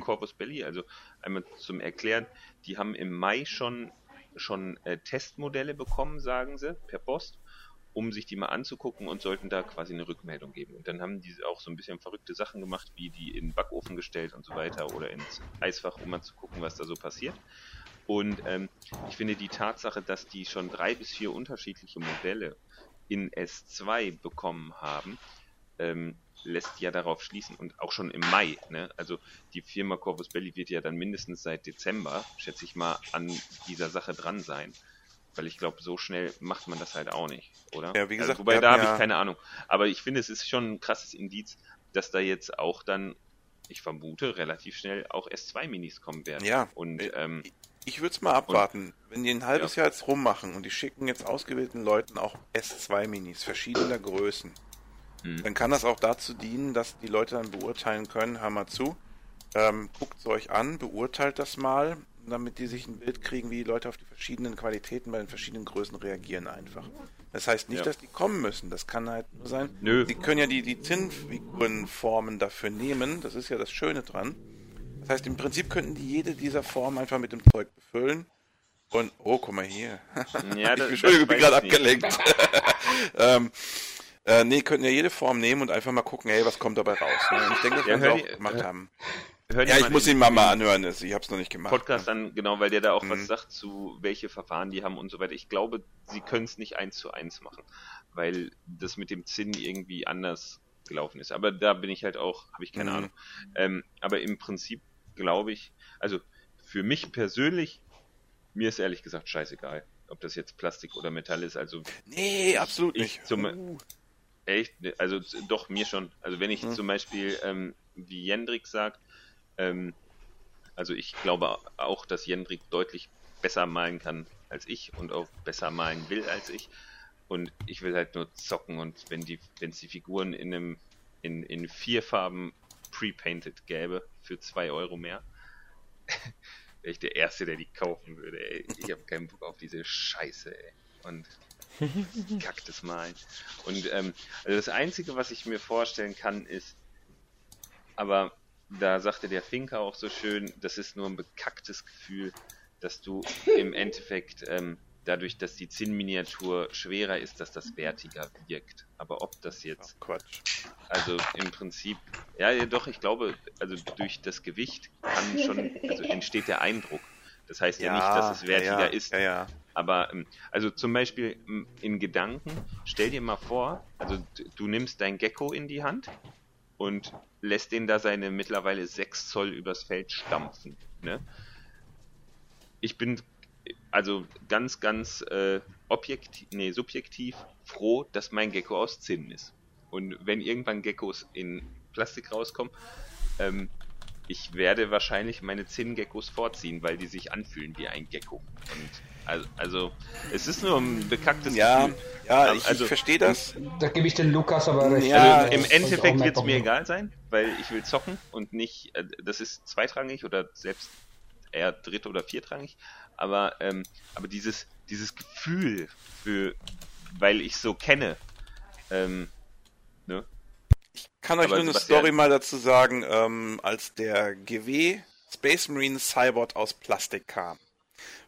Corpus Belli. Also einmal zum Erklären, die haben im Mai schon schon äh, Testmodelle bekommen, sagen sie, per Post um sich die mal anzugucken und sollten da quasi eine Rückmeldung geben. Und dann haben die auch so ein bisschen verrückte Sachen gemacht, wie die in den Backofen gestellt und so weiter oder ins Eisfach, um mal zu gucken, was da so passiert. Und ähm, ich finde die Tatsache, dass die schon drei bis vier unterschiedliche Modelle in S2 bekommen haben, ähm, lässt ja darauf schließen und auch schon im Mai. Ne? Also die Firma Corvus Belli wird ja dann mindestens seit Dezember, schätze ich mal, an dieser Sache dran sein. Weil ich glaube, so schnell macht man das halt auch nicht, oder? Ja, wie gesagt. Also, wobei, da habe ja ich keine Ahnung. Aber ich finde, es ist schon ein krasses Indiz, dass da jetzt auch dann, ich vermute, relativ schnell auch S2-Minis kommen werden. Ja. Und, ähm, ich würde es mal abwarten. Und, Wenn die ein halbes ja. Jahr jetzt rummachen und die schicken jetzt ausgewählten Leuten auch S2-Minis verschiedener Größen, hm. dann kann das auch dazu dienen, dass die Leute dann beurteilen können, hör mal zu, ähm, guckt es euch an, beurteilt das mal damit die sich ein Bild kriegen, wie die Leute auf die verschiedenen Qualitäten bei den verschiedenen Größen reagieren einfach. Das heißt nicht, ja. dass die kommen müssen. Das kann halt nur sein. Nö. Die können ja die, die Zinnfigurenformen dafür nehmen. Das ist ja das Schöne dran. Das heißt, im Prinzip könnten die jede dieser Formen einfach mit dem Zeug befüllen. Und, oh, guck mal hier. Ja, [LAUGHS] das, Entschuldigung, ich bin gerade abgelenkt. [LAUGHS] ähm, äh, nee, könnten ja jede Form nehmen und einfach mal gucken, hey, was kommt dabei raus. Ne? Ich denke, das ja, werden sie auch gemacht haben. Hört ja, ich muss ihn mal, mal anhören, ich habe es noch nicht gemacht. Podcast an, genau, weil der da auch mhm. was sagt zu welche Verfahren die haben und so weiter. Ich glaube, sie können es nicht eins zu eins machen, weil das mit dem Zinn irgendwie anders gelaufen ist. Aber da bin ich halt auch, habe ich keine mhm. Ahnung. Ähm, aber im Prinzip glaube ich, also für mich persönlich, mir ist ehrlich gesagt scheißegal, ob das jetzt Plastik oder Metall ist. Also nee, absolut nicht. Zum, uh. Echt? Also doch mir schon. Also wenn ich mhm. zum Beispiel ähm, wie Jendrik sagt, ähm, also ich glaube auch, dass Jendrik deutlich besser malen kann als ich und auch besser malen will als ich. Und ich will halt nur zocken und wenn die, wenn es die Figuren in einem, in, in vier Farben pre-painted gäbe für zwei Euro mehr, [LAUGHS] wäre ich der Erste, der die kaufen würde, ey. Ich habe keinen Bock auf diese Scheiße, ey. Und [LAUGHS] kacktes Malen. Und ähm, also das Einzige, was ich mir vorstellen kann, ist, aber da sagte der Finker auch so schön, das ist nur ein bekacktes Gefühl, dass du im Endeffekt ähm, dadurch, dass die Zinnminiatur schwerer ist, dass das wertiger wirkt. Aber ob das jetzt. Ach, Quatsch. Also im Prinzip, ja, ja, doch, ich glaube, also durch das Gewicht kann schon, also [LAUGHS] entsteht der Eindruck. Das heißt ja, ja nicht, dass es wertiger ja, ist. Ja, ja. Aber, ähm, also zum Beispiel ähm, in Gedanken, stell dir mal vor, also du nimmst dein Gecko in die Hand und lässt den da seine mittlerweile 6 Zoll übers Feld stampfen. Ne? Ich bin also ganz, ganz äh, objektiv, nee, subjektiv froh, dass mein Gecko aus Zinn ist. Und wenn irgendwann Geckos in Plastik rauskommen, ähm, ich werde wahrscheinlich meine Zinngeckos vorziehen, weil die sich anfühlen wie ein Gecko. Und also, also es ist nur ein bekacktes ja, Gefühl. Ja, ich, also, ich verstehe das. Da gebe ich den Lukas aber recht. Ja, also, im Endeffekt wird es mir egal sein, weil ich will zocken und nicht, äh, das ist zweitrangig oder selbst eher dritt- oder viertrangig. Aber, ähm, aber dieses, dieses Gefühl für, weil ich so kenne, ähm, ne? Ich kann euch aber nur eine Story mal dazu sagen, ähm, als der GW Space Marine Cybot aus Plastik kam.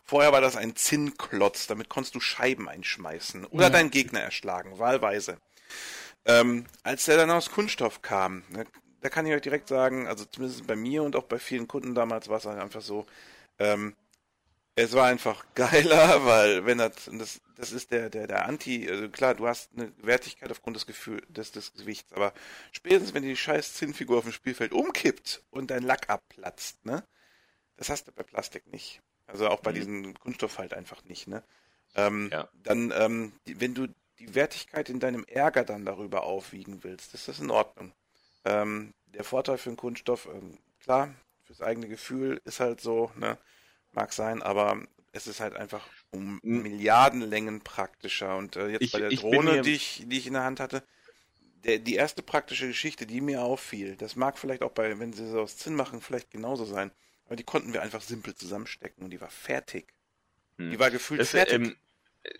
Vorher war das ein Zinnklotz, damit konntest du Scheiben einschmeißen oder ja. deinen Gegner erschlagen, wahlweise. Ähm, als der dann aus Kunststoff kam, ne, da kann ich euch direkt sagen, also zumindest bei mir und auch bei vielen Kunden damals war es einfach so, ähm, es war einfach [LAUGHS] geiler, weil wenn das, das, das ist der, der, der Anti, also klar, du hast eine Wertigkeit aufgrund des Gefühls, des, des Gewichts, aber spätestens wenn die scheiß Zinnfigur auf dem Spielfeld umkippt und dein Lack abplatzt, ne, das hast du bei Plastik nicht. Also auch bei mhm. diesem Kunststoff halt einfach nicht, ne. Ähm, ja. Dann, ähm, die, wenn du die Wertigkeit in deinem Ärger dann darüber aufwiegen willst, ist das in Ordnung. Ähm, der Vorteil für einen Kunststoff, ähm, klar, fürs eigene Gefühl ist halt so, ne, mag sein, aber es ist halt einfach um Milliardenlängen praktischer. Und äh, jetzt ich, bei der Drohne, die ich, die ich in der Hand hatte, der, die erste praktische Geschichte, die mir auffiel, das mag vielleicht auch bei, wenn sie so aus Zinn machen, vielleicht genauso sein. Aber die konnten wir einfach simpel zusammenstecken und die war fertig. Hm. Die war gefühlt das, fertig. Ähm,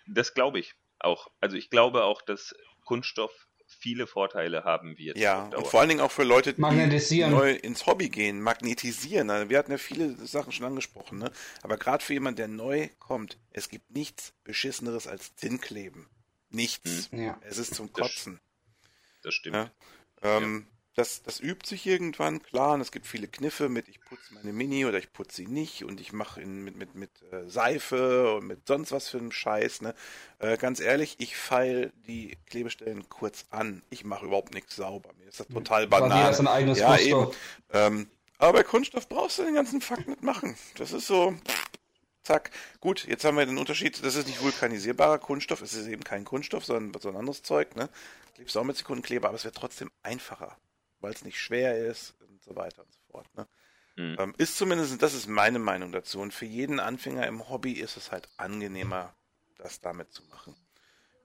das glaube ich auch. Also ich glaube auch, dass Kunststoff viele Vorteile haben wird. Ja, und vor allen Dingen auch für Leute, die neu ins Hobby gehen, magnetisieren. Also wir hatten ja viele Sachen schon angesprochen, ne? aber gerade für jemanden, der neu kommt, es gibt nichts Beschisseneres als Zinnkleben. Nichts. Hm. Ja. Es ist zum Kotzen. Das, das stimmt. Ja? Ähm, ja das, das übt sich irgendwann, klar, und es gibt viele Kniffe mit, ich putze meine Mini oder ich putze sie nicht und ich mache mit, mit, mit äh, Seife und mit sonst was für einem Scheiß, ne. Äh, ganz ehrlich, ich feile die Klebestellen kurz an. Ich mache überhaupt nichts sauber. Mir ist das total banal. Das ein eigenes ja, eben. Ähm, aber bei Kunststoff brauchst du den ganzen Fakt nicht machen. Das ist so, zack. Gut, jetzt haben wir den Unterschied, das ist nicht vulkanisierbarer Kunststoff, es ist eben kein Kunststoff, sondern so ein anderes Zeug, ne. Klebst auch mit Sekundenkleber, aber es wird trotzdem einfacher weil es nicht schwer ist und so weiter und so fort. Ne? Mhm. Ähm, ist zumindest, das ist meine Meinung dazu. Und für jeden Anfänger im Hobby ist es halt angenehmer, das damit zu machen.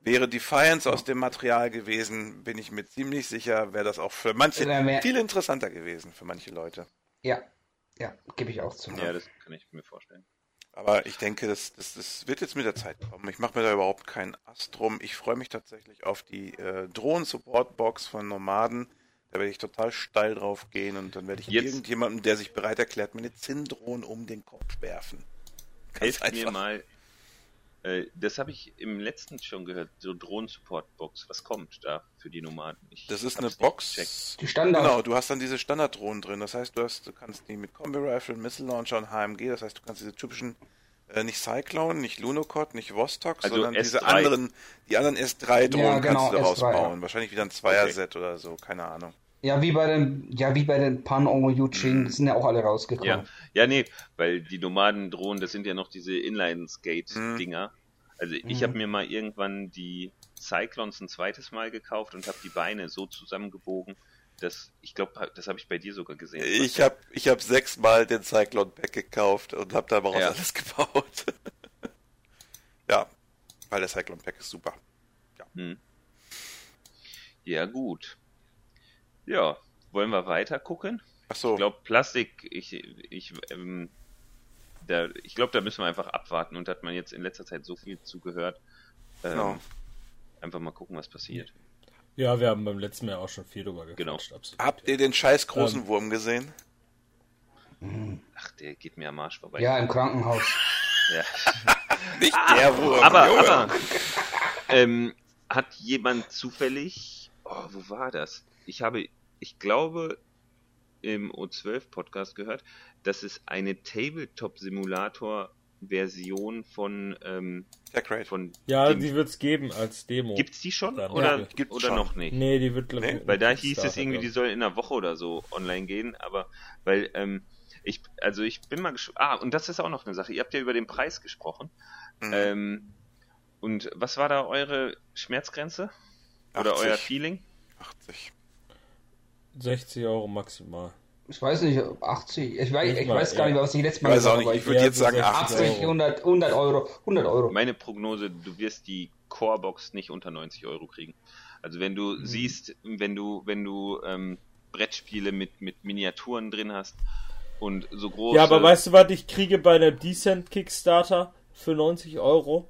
Wäre Defiance aus dem Material gewesen, bin ich mir ziemlich sicher, wäre das auch für manche viel interessanter gewesen, für manche Leute. Ja, ja, gebe ich auch zu. Ja, das kann ich mir vorstellen. Aber ich denke, das, das, das wird jetzt mit der Zeit kommen. Ich mache mir da überhaupt keinen Ast drum. Ich freue mich tatsächlich auf die äh, Drohnen-Support-Box von Nomaden da werde ich total steil drauf gehen und dann werde ich Jetzt irgendjemandem, der sich bereit erklärt, mir eine Zindrohne um den Kopf werfen. Ganz Helft mir mal. Äh, das habe ich im letzten schon gehört, so Drohnen-Support-Box. Was kommt da für die Nomaden? Ich das ist eine Box. Gecheckt. Die Standard. Genau, du hast dann diese Standarddrohnen drin. Das heißt, du, hast, du kannst die mit Kombi-Rifle, Missile Launcher und HMG, das heißt, du kannst diese typischen äh, nicht Cyclone, nicht Lunocod, nicht Vostok, also sondern S3. diese anderen, die anderen S3-Drohnen ja, genau, kannst du daraus S3, bauen. Ja. Wahrscheinlich wieder ein Zweier-Set okay. oder so, keine Ahnung. Ja, wie bei den, ja, wie bei den Pan Omo Yuching, sind ja auch alle rausgekommen. Ja, ja nee, weil die Nomadendrohnen, das sind ja noch diese Inline-Skate-Dinger. Mhm. Also ich mhm. habe mir mal irgendwann die Cyclones ein zweites Mal gekauft und habe die Beine so zusammengebogen, dass ich glaube, das habe ich bei dir sogar gesehen. Ich habe ich hab sechsmal den Cyclone Pack gekauft und habe da mal ja. alles [LAUGHS] gebaut. ja, weil der Cyclone Pack ist super. Ja, hm. ja gut. Ja, wollen wir weiter gucken? Ach so. Ich glaube, Plastik, ich, ich, ähm, da, ich glaube, da müssen wir einfach abwarten und hat man jetzt in letzter Zeit so viel zugehört. Ähm, genau. Einfach mal gucken, was passiert. Ja, wir haben beim letzten Mal auch schon viel drüber gequatscht. Genau. Absolut. Habt ihr den scheiß großen ähm, Wurm gesehen? Ach, der geht mir am Arsch vorbei. Ja, im Krankenhaus. Ja. [LAUGHS] Nicht der Wurm. Aber, aber ähm, hat jemand zufällig, oh, wo war das? Ich habe, ich glaube, im O12-Podcast gehört, dass es eine Tabletop-Simulator Version von, ähm, von Ja, dem- die wird es geben als Demo. Gibt's die schon Dann, oder, ja, gibt's oder schon. noch nicht? Nee, die wird, Nee, Weil da hieß es irgendwie, die soll in einer Woche oder so online gehen, aber weil, ähm, ich, also ich bin mal gespannt. Ah, und das ist auch noch eine Sache. Ihr habt ja über den Preis gesprochen. Mhm. Ähm, und was war da eure Schmerzgrenze? Oder 80. euer Feeling? 80. 60 Euro maximal. Ich weiß nicht, 80. Ich weiß, Ich ich mal, weiß gar ja. nicht, was ich letztes Ich Mal weiß gesagt auch nicht, habe. ich würde jetzt sagen 60 80. 80, 100, 100 Euro. 100 Euro. Meine Prognose, du wirst die Core-Box nicht unter 90 Euro kriegen. Also wenn du Mhm. siehst, wenn du, wenn du ähm, Brettspiele mit, mit Miniaturen drin hast und so groß. Ja, aber weißt du, was ich kriege bei einem Decent Kickstarter für 90 Euro?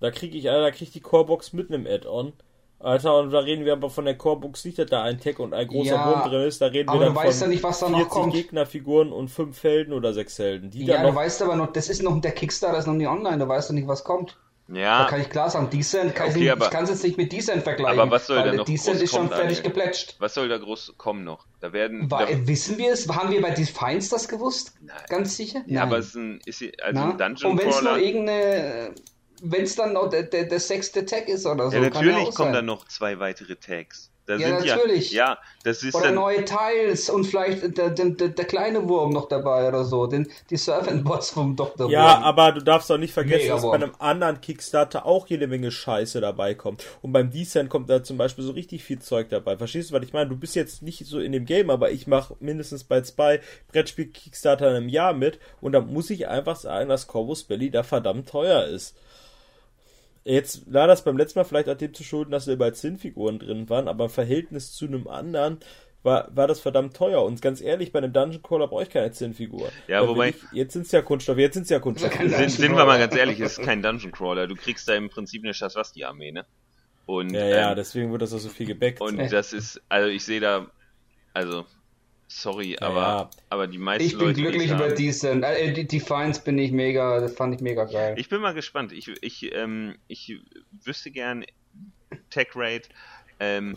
Da kriege ich, da kriege ich die Corebox mit einem Add-on. Alter, und da reden wir aber von der Corebox nicht, dass da ein Tech und ein großer Ja, Wurm drin ist. Da reden wir aber dann du weißt von ja nicht, was da noch 40 kommt. Gegnerfiguren und 5 Helden oder 6 Helden. Die Ja, dann du noch weißt aber noch, das ist noch, der Kickstarter ist noch nicht online, du weißt doch nicht, was kommt. Da ja, kann ich klar sagen, Decent, kann Okay, ich, nicht- aber- ich kann es jetzt nicht mit Decent vergleichen. Aber was soll da noch Decent groß ist schon fertig Daniel? geplätscht. was soll da groß kommen noch? Da werden. War, da, wissen wir es? Haben wir bei Defiance das gewusst? Nein. Ganz sicher? ja, aber es ist ein, ist, also Na? ein Dungeon Und wenn es nur Crawler. irgendeine, wenn es dann noch der, der, der sechste Tag ist oder so. Ja, natürlich auch kommen sein. da noch zwei weitere Tags. Da Ja, sind natürlich. ja, ja, das ist Oder dann, neue Teils und vielleicht der, der, der, kleine Wurm noch dabei oder so. Den, die Servant-Bots vom Dr. Ja, Wurm. aber du darfst auch nicht vergessen, Mega dass bei einem anderen Kickstarter auch jede Menge Scheiße dabei kommt. Und beim Descent kommt da zum Beispiel so richtig viel Zeug dabei. Verstehst du, was ich meine? Du bist jetzt nicht so in dem Game, aber ich mache mindestens bei zwei Brettspiel-Kickstarter einem Jahr mit. Und da muss ich einfach sagen, dass Corvus Belly da verdammt teuer ist. Jetzt war das beim letzten Mal vielleicht auch dem zu schulden, dass da überall Zinnfiguren drin waren, aber im Verhältnis zu einem anderen war, war das verdammt teuer. Und ganz ehrlich, bei einem Dungeon Crawler brauche ich keine Zinnfigur. Ja, will wobei- Ich, jetzt sind es ja Kunststoffe, jetzt sind es ja Kunststoffe. Sind, sind wir mal ganz ehrlich, es ist kein Dungeon Crawler. Du kriegst da im Prinzip eine Shaswasti-Armee, ne? Und, Ja, ja, ähm, deswegen wird das auch so viel gebackt. und das ist, also ich sehe da, also, sorry, aber, ja. aber die meisten ich bin Leute, die glücklich ich über Decent. Äh, die Defiance bin ich mega, das fand ich mega geil. Ich bin mal gespannt. Ich, ich, ähm, ich wüsste gern Tech Rate, ähm,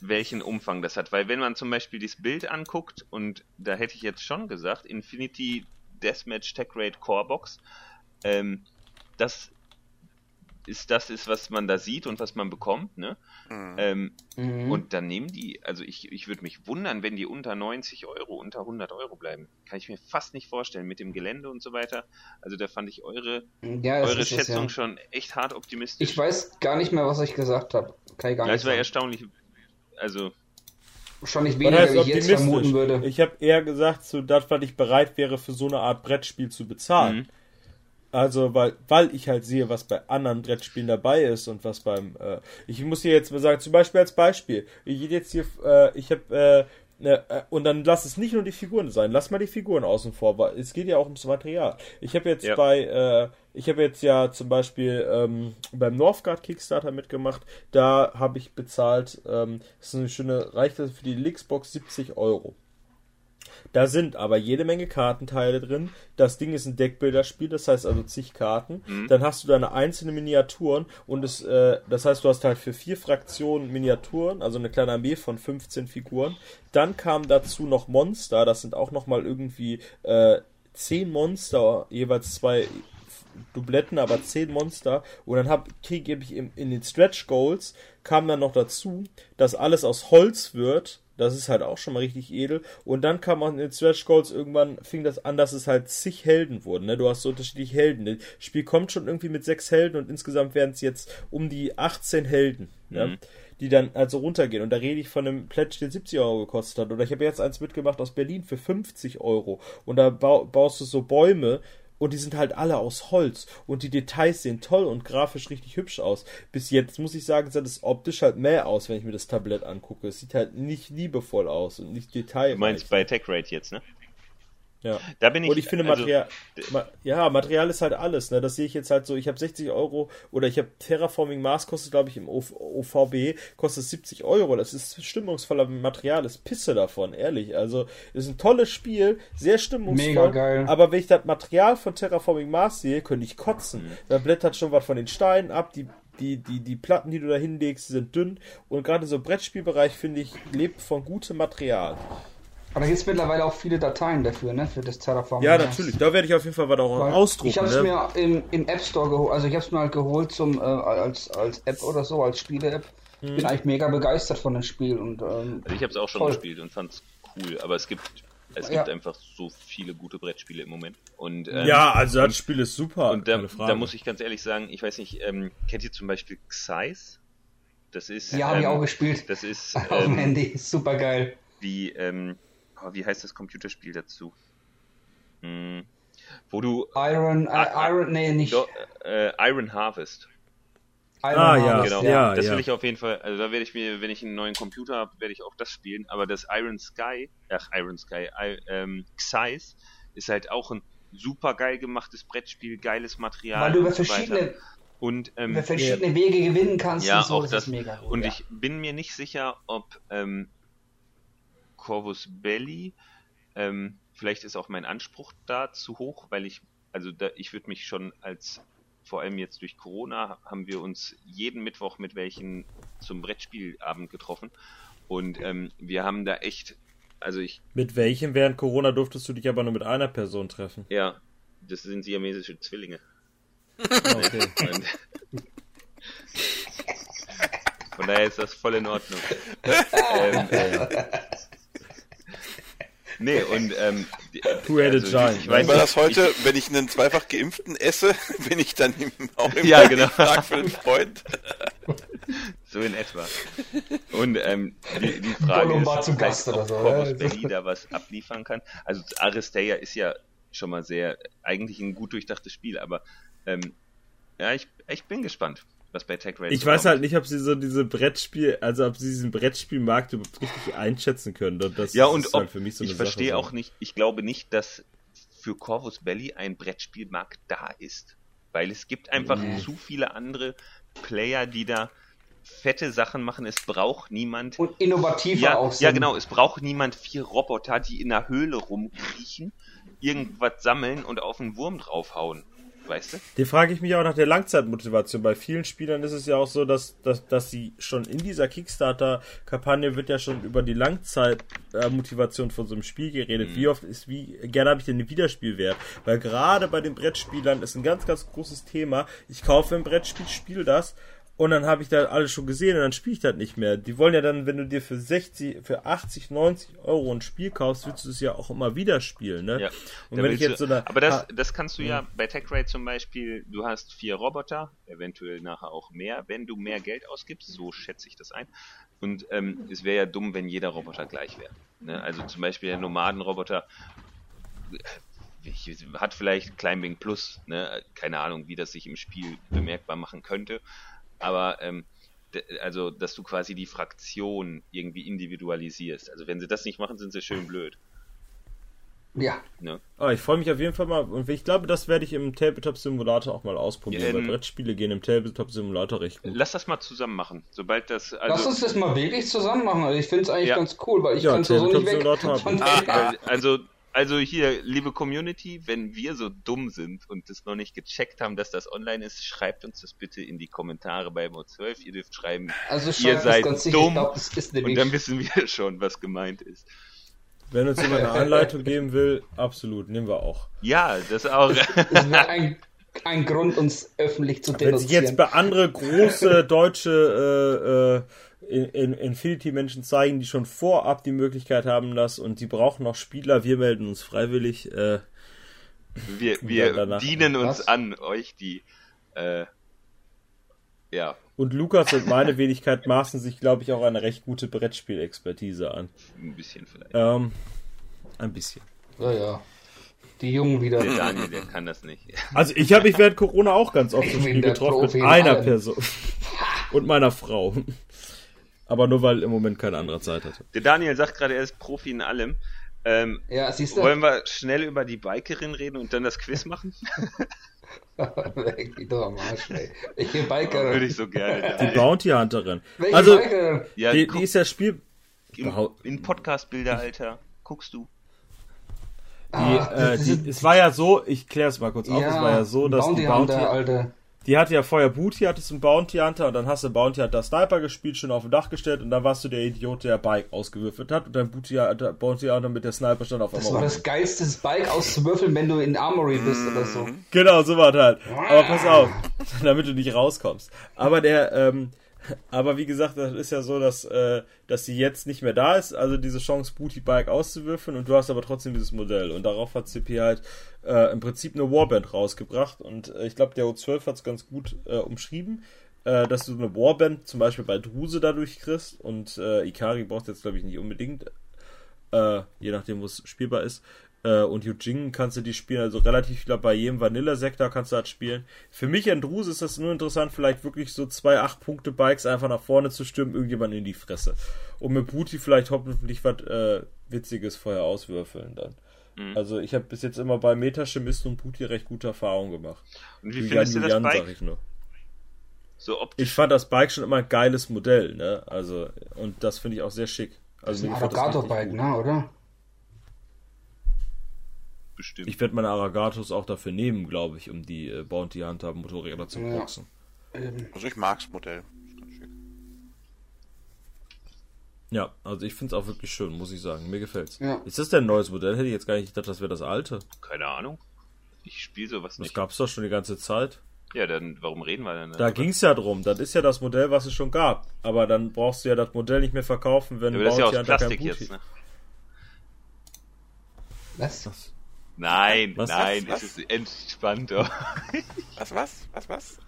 welchen Umfang das hat. Weil wenn man zum Beispiel dieses Bild anguckt, und da hätte ich jetzt schon gesagt, Infinity Deathmatch Tech Rate Core Box, ähm, das ist das ist, was man da sieht und was man bekommt, ne? Mhm. Ähm, Mhm. Und dann nehmen die, also ich, ich würde mich wundern, wenn die unter 90 Euro, unter 100 Euro bleiben. Kann ich mir fast nicht vorstellen, mit dem Gelände und so weiter. Also da fand ich eure, ja, das eure ist es, Schätzung ja. schon echt hart optimistisch. Ich weiß gar nicht mehr, was ich gesagt habe. Kann ich gar ja, nicht es war sagen. erstaunlich. Also, Wahrscheinlich Was weniger, wie ich jetzt vermuten würde. Ich habe eher gesagt, so das, was ich bereit wäre, für so eine Art Brettspiel zu bezahlen. Mhm. Also, weil, weil ich halt sehe, was bei anderen Brettspielen dabei ist und was beim, äh, ich muss dir jetzt mal sagen, zum Beispiel als Beispiel, ich gehe jetzt hier, äh, ich habe, äh, ne, äh, und dann lass es nicht nur die Figuren sein, lass mal die Figuren außen vor, weil es geht ja auch ums Material. Ich habe jetzt Ja. bei, äh, ich habe jetzt ja zum Beispiel ähm, beim Northgard Kickstarter mitgemacht, da habe ich bezahlt, ähm, das ist eine schöne, reicht das für die Lixbox 70 Euro. Da sind aber jede Menge Kartenteile drin. Das Ding ist ein Deckbilderspiel, das heißt also zig Karten. Dann hast du deine einzelnen Miniaturen und es, äh, das heißt, du hast halt für vier Fraktionen Miniaturen, also eine kleine Armee von 15 Figuren. Dann kamen dazu noch Monster, das sind auch nochmal irgendwie äh, 10 Monster, jeweils zwei Dubletten, aber 10 Monster. Und dann hab, krieg, gebe ich in, in den Stretch Goals, kam dann noch dazu, dass alles aus Holz wird. Das ist halt auch schon mal richtig edel. Und dann kam auch in den Stretch Goals irgendwann, fing das an, dass es halt zig Helden wurden. Ne? Du hast so unterschiedliche Helden. Das Spiel kommt schon irgendwie mit sechs Helden und insgesamt werden es jetzt um die 18 Helden. Ne? Die dann also runtergehen. Und da rede ich von einem Pledge, der 70 Euro gekostet hat. Oder ich habe jetzt eins mitgemacht aus Berlin für 50 Euro. Und da bau, baust du so Bäume, und die sind halt alle aus Holz und die Details sehen toll und grafisch richtig hübsch aus. Bis jetzt muss ich sagen, sah das optisch halt mehr aus, wenn ich mir das Tablett angucke. Es sieht halt nicht liebevoll aus und nicht detailreich. du meinst bei Tech Rate jetzt, ne? Ja. Da bin ich. Und ich finde also, Material, ma, ja, Material ist halt alles, ne? Das sehe ich jetzt halt so, ich habe 60 Euro oder ich habe Terraforming Mars kostet, glaube ich, im OV OVB kostet 70 Euro. Das ist stimmungsvoller Material, ist Pisse davon, ehrlich. Also, ist ein tolles Spiel, sehr stimmungsvoll. Mega geil. Aber wenn ich das Material von Terraforming Mars sehe, könnte ich kotzen. Mhm. Da blättert schon was von den Steinen ab, die die, die, die Platten, die du da hinlegst, sind dünn. Und gerade so Brettspielbereich, finde ich, lebt von gutem Material. Aber da gibt es mittlerweile auch viele Dateien dafür, ne? Für das Terraform. Ja, natürlich. Da werde ich auf jeden Fall was auch Weil ausdrucken. Ich habe es ne? mir im, im App Store geholt, also ich habe es mir halt geholt zum äh, als als App oder so, als Spiele-App. Mhm. Bin eigentlich mega begeistert von dem Spiel und ähm, Also ich habe es auch schon Voll. gespielt und fand's cool, aber es gibt es Ja. gibt einfach so viele gute Brettspiele im Moment. Und, ähm, Ja, also das Spiel ist super. und da, da muss ich ganz ehrlich sagen, ich weiß nicht, ähm, kennt ihr zum Beispiel Xyz? Das ist ja, habe ich ähm, auch gespielt. Das ist [LAUGHS] Auf dem ähm, Handy, super geil. wie ähm, oh, wie heißt das Computerspiel dazu? Hm, wo du Iron, äh, Ah, Iron, nee, nicht. Do, äh, Iron Harvest. Iron Ah, ja, Harvest, Genau, ja. das will ich auf jeden Fall, also da werde ich mir, wenn ich einen neuen Computer habe, werde ich auch das spielen, aber das Iron Sky, ach, Iron Sky, I, ähm, Xyz ist halt auch ein super geil gemachtes Brettspiel, geiles Material Weil du über verschiedene, Und, ähm, über verschiedene Wege gewinnen kannst ja, und so, auch das, das. ist mega gut. und ja. ich bin mir nicht sicher, ob ähm, Corvus Belli, ähm, vielleicht ist auch mein Anspruch da zu hoch, weil ich, also da, ich würde mich schon als, vor allem jetzt durch Corona, haben wir uns jeden Mittwoch mit welchen zum Brettspielabend getroffen und ähm, wir haben da echt, also ich, Mit welchem während Corona durftest du dich aber nur mit einer Person treffen? ja, das sind siamesische Zwillinge. Okay. [LAUGHS] Und von daher ist das voll in Ordnung. [LAUGHS] ähm, nee, und ähm, Two-headed ich- giant, Ich weiß War das heute, wenn ich einen zweifach geimpften esse, [LAUGHS] bin ich dann im, auch [LAUGHS] im Ja, genau. Tag für einen Freund? So in etwa. Und ähm, die, die Frage ist, war zu vielleicht Gast oder ob so, Corvus ja. Belli da was abliefern kann. Also Aristeia ist ja schon mal sehr, eigentlich ein gut durchdachtes Spiel, aber ähm, ja, ich, ich bin gespannt, was bei Tech Race Ich weiß halt nicht, ob sie so diese Brettspiel, also ob sie diesen Brettspielmarkt überhaupt richtig einschätzen können. Und Das Ja, ist und halt ob, für mich so ich eine verstehe Sache, so. auch nicht, ich glaube nicht, dass für Corvus Belli ein Brettspielmarkt da ist. Weil es gibt einfach Nee. zu viele andere Player, die da fette Sachen machen. Es braucht niemand. und innovativer Ja, auch sind. ja, genau. Es braucht niemand vier Roboter, die in der Höhle rumkriechen, irgendwas sammeln und auf einen Wurm draufhauen. Weißt du? Den frage ich mich auch nach der Langzeitmotivation. Bei vielen Spielern ist es ja auch so, dass, dass, dass sie schon in dieser Kickstarter-Kampagne wird ja schon über die Langzeitmotivation von so einem Spiel geredet. Wie oft ist, wie gerne habe ich denn den Wiederspielwert? Weil gerade bei den Brettspielern ist ein ganz, ganz großes Thema. Ich kaufe ein Brettspiel, spiele das und dann habe ich da alles schon gesehen und dann spiele ich das nicht mehr. Die wollen ja dann, wenn du dir für 60, für 80, 90 Euro ein Spiel kaufst, willst du es ja auch immer wieder spielen, ne? Ja. Und Da wenn ich jetzt so eine, aber das, das kannst du ja bei TechRate zum Beispiel, du hast vier Roboter, eventuell nachher auch mehr, wenn du mehr Geld ausgibst, so schätze ich das ein. Und ähm, es wäre ja dumm, wenn jeder Roboter gleich wäre. Ne? Also zum Beispiel der Nomadenroboter hat vielleicht Climbing Plus, ne? keine Ahnung, wie das sich im Spiel bemerkbar machen könnte. Aber ähm, also, dass du quasi die Fraktion irgendwie individualisierst. Also wenn sie das nicht machen, sind sie schön blöd. Ja, Ne? Oh, ich freue mich auf jeden Fall mal. Und ich glaube, das werde ich im Tabletop Simulator auch mal ausprobieren, Ja, weil ähm, Brettspiele gehen im Tabletop Simulator recht gut. Lass das mal zusammen machen. Sobald das. lass Also, uns das mal wirklich zusammen machen. Also ich finde es eigentlich Ja. ganz cool, weil ich Ja, kann so nicht weg. Tabletop-Simulator [LAUGHS] weil- also, also hier, liebe Community, wenn wir so dumm sind und das noch nicht gecheckt haben, dass das online ist, schreibt uns das bitte in die Kommentare bei Mo12. Ihr dürft schreiben, Also ihr seid ganz sicher. dumm. Ist und dann wissen wir [LAUGHS] schon, was gemeint ist. Wenn uns jemand eine Anleitung geben will, absolut, nehmen wir auch. Ja, das auch. Das wäre ein, ein Grund, uns öffentlich zu Wenn sich denunzieren. jetzt bei andere große deutsche äh, äh, in, in Infinity-Menschen zeigen, die schon vorab die Möglichkeit haben, das und die brauchen noch Spieler, wir melden uns freiwillig. Äh, Wir, [LAUGHS] wir danach- dienen uns Was? an euch, die. Äh, ja, und Lukas und meine Wenigkeit maßen sich, glaube ich, auch eine recht gute Brettspielexpertise an. ein bisschen vielleicht. Ähm, ein bisschen. ja, ja. Die Jungen wieder. Der Daniel, der kann das nicht. [LAUGHS] Also ich habe mich während Corona auch ganz oft im Spiel getroffen mit in einer. Person. Und meiner Frau. Aber nur weil im Moment keine andere Zeit hatte. Der Daniel sagt gerade, er ist Profi in allem. Ähm, Ja, siehst du? Wollen wir schnell über die Bikerin reden und dann das Quiz machen? Die [LAUGHS] doch am Arsch, ey. Welche Würde Bikerin? ich so gerne. [LAUGHS] Die. Bounty Hunterin. Welche Also, Bikerin? Ja, die, guck, die ist ja Spiel... in, in Podcast-Bilder, Alter. Guckst du? Die, Ah, äh, die, ist- es war ja so, ich kläre es mal kurz auf, es war ja so, dass Bounty die Bounty, Hunter, Alter. Die hatte ja vorher Booty, hattest einen Bounty Hunter und dann hast du Bounty Hunter Sniper gespielt, schon auf dem Dach gestellt und dann warst du der Idiot, der Bike ausgewürfelt hat und dein Booty Hunter, Bounty Hunter mit der Sniper stand auf einmal. Das war das geilste Bike auszuwürfeln, wenn du in Armory bist oder so. Genau, so war das halt. Aber pass auf, [LAUGHS] damit du nicht rauskommst. Aber der, ähm, [LAUGHS] aber wie gesagt, das ist ja so, dass, äh, dass sie jetzt nicht mehr da ist, also diese Chance, Booty Bike auszuwürfeln. Und du hast aber trotzdem dieses Modell. Und darauf hat CP halt äh, im Prinzip eine Warband rausgebracht. Und äh, ich glaube, der O12 hat es ganz gut äh, umschrieben, äh, dass du eine Warband zum Beispiel bei Druse dadurch kriegst. Und äh, Ikari braucht jetzt, glaube ich, nicht unbedingt, je nachdem, wo es spielbar ist. Äh, und Eugene kannst du die spielen, also relativ viel bei jedem Vanilla-Sektor kannst du halt spielen. Für mich an Druse ist das nur interessant, vielleicht wirklich so zwei 8-Punkte-Bikes einfach nach vorne zu stürmen, irgendjemand in die Fresse. Und mit Booty vielleicht hoffentlich was äh, Witziges vorher auswürfeln dann. Mhm. Also ich habe bis jetzt immer bei Metachemist und Booty recht gute Erfahrungen gemacht. Und wie findest du das Bike? Ich, so optisch. ich fand das Bike schon immer ein geiles Modell, ne? Also, und das finde ich auch sehr schick. Also, das ist ein Arrogato-Bike, ne, oder? Bestimmt. Ich werde meine Aragatos auch dafür nehmen, glaube ich, um die äh, Bounty Hunter Motorräder zu ja. boxen. Also ich mag's Modell. Ja, also ich finde es auch wirklich schön, muss ich sagen. Mir gefällt's. Ja. Ist das denn ein neues Modell? Hätte ich jetzt gar nicht gedacht, das wäre das alte. Keine Ahnung. Ich spiele sowas nicht. Das gab's doch schon die ganze Zeit. Ja, dann warum reden wir denn? Da ging es ja drum. Das ist ja das Modell, was es schon gab. Aber dann brauchst du ja das Modell nicht mehr verkaufen, wenn ja, Bounty das ist ja aus Plastik jetzt, ne? Was? was? Nein, was, nein, was, es ist entspannter. [LAUGHS] Was, was, was, was?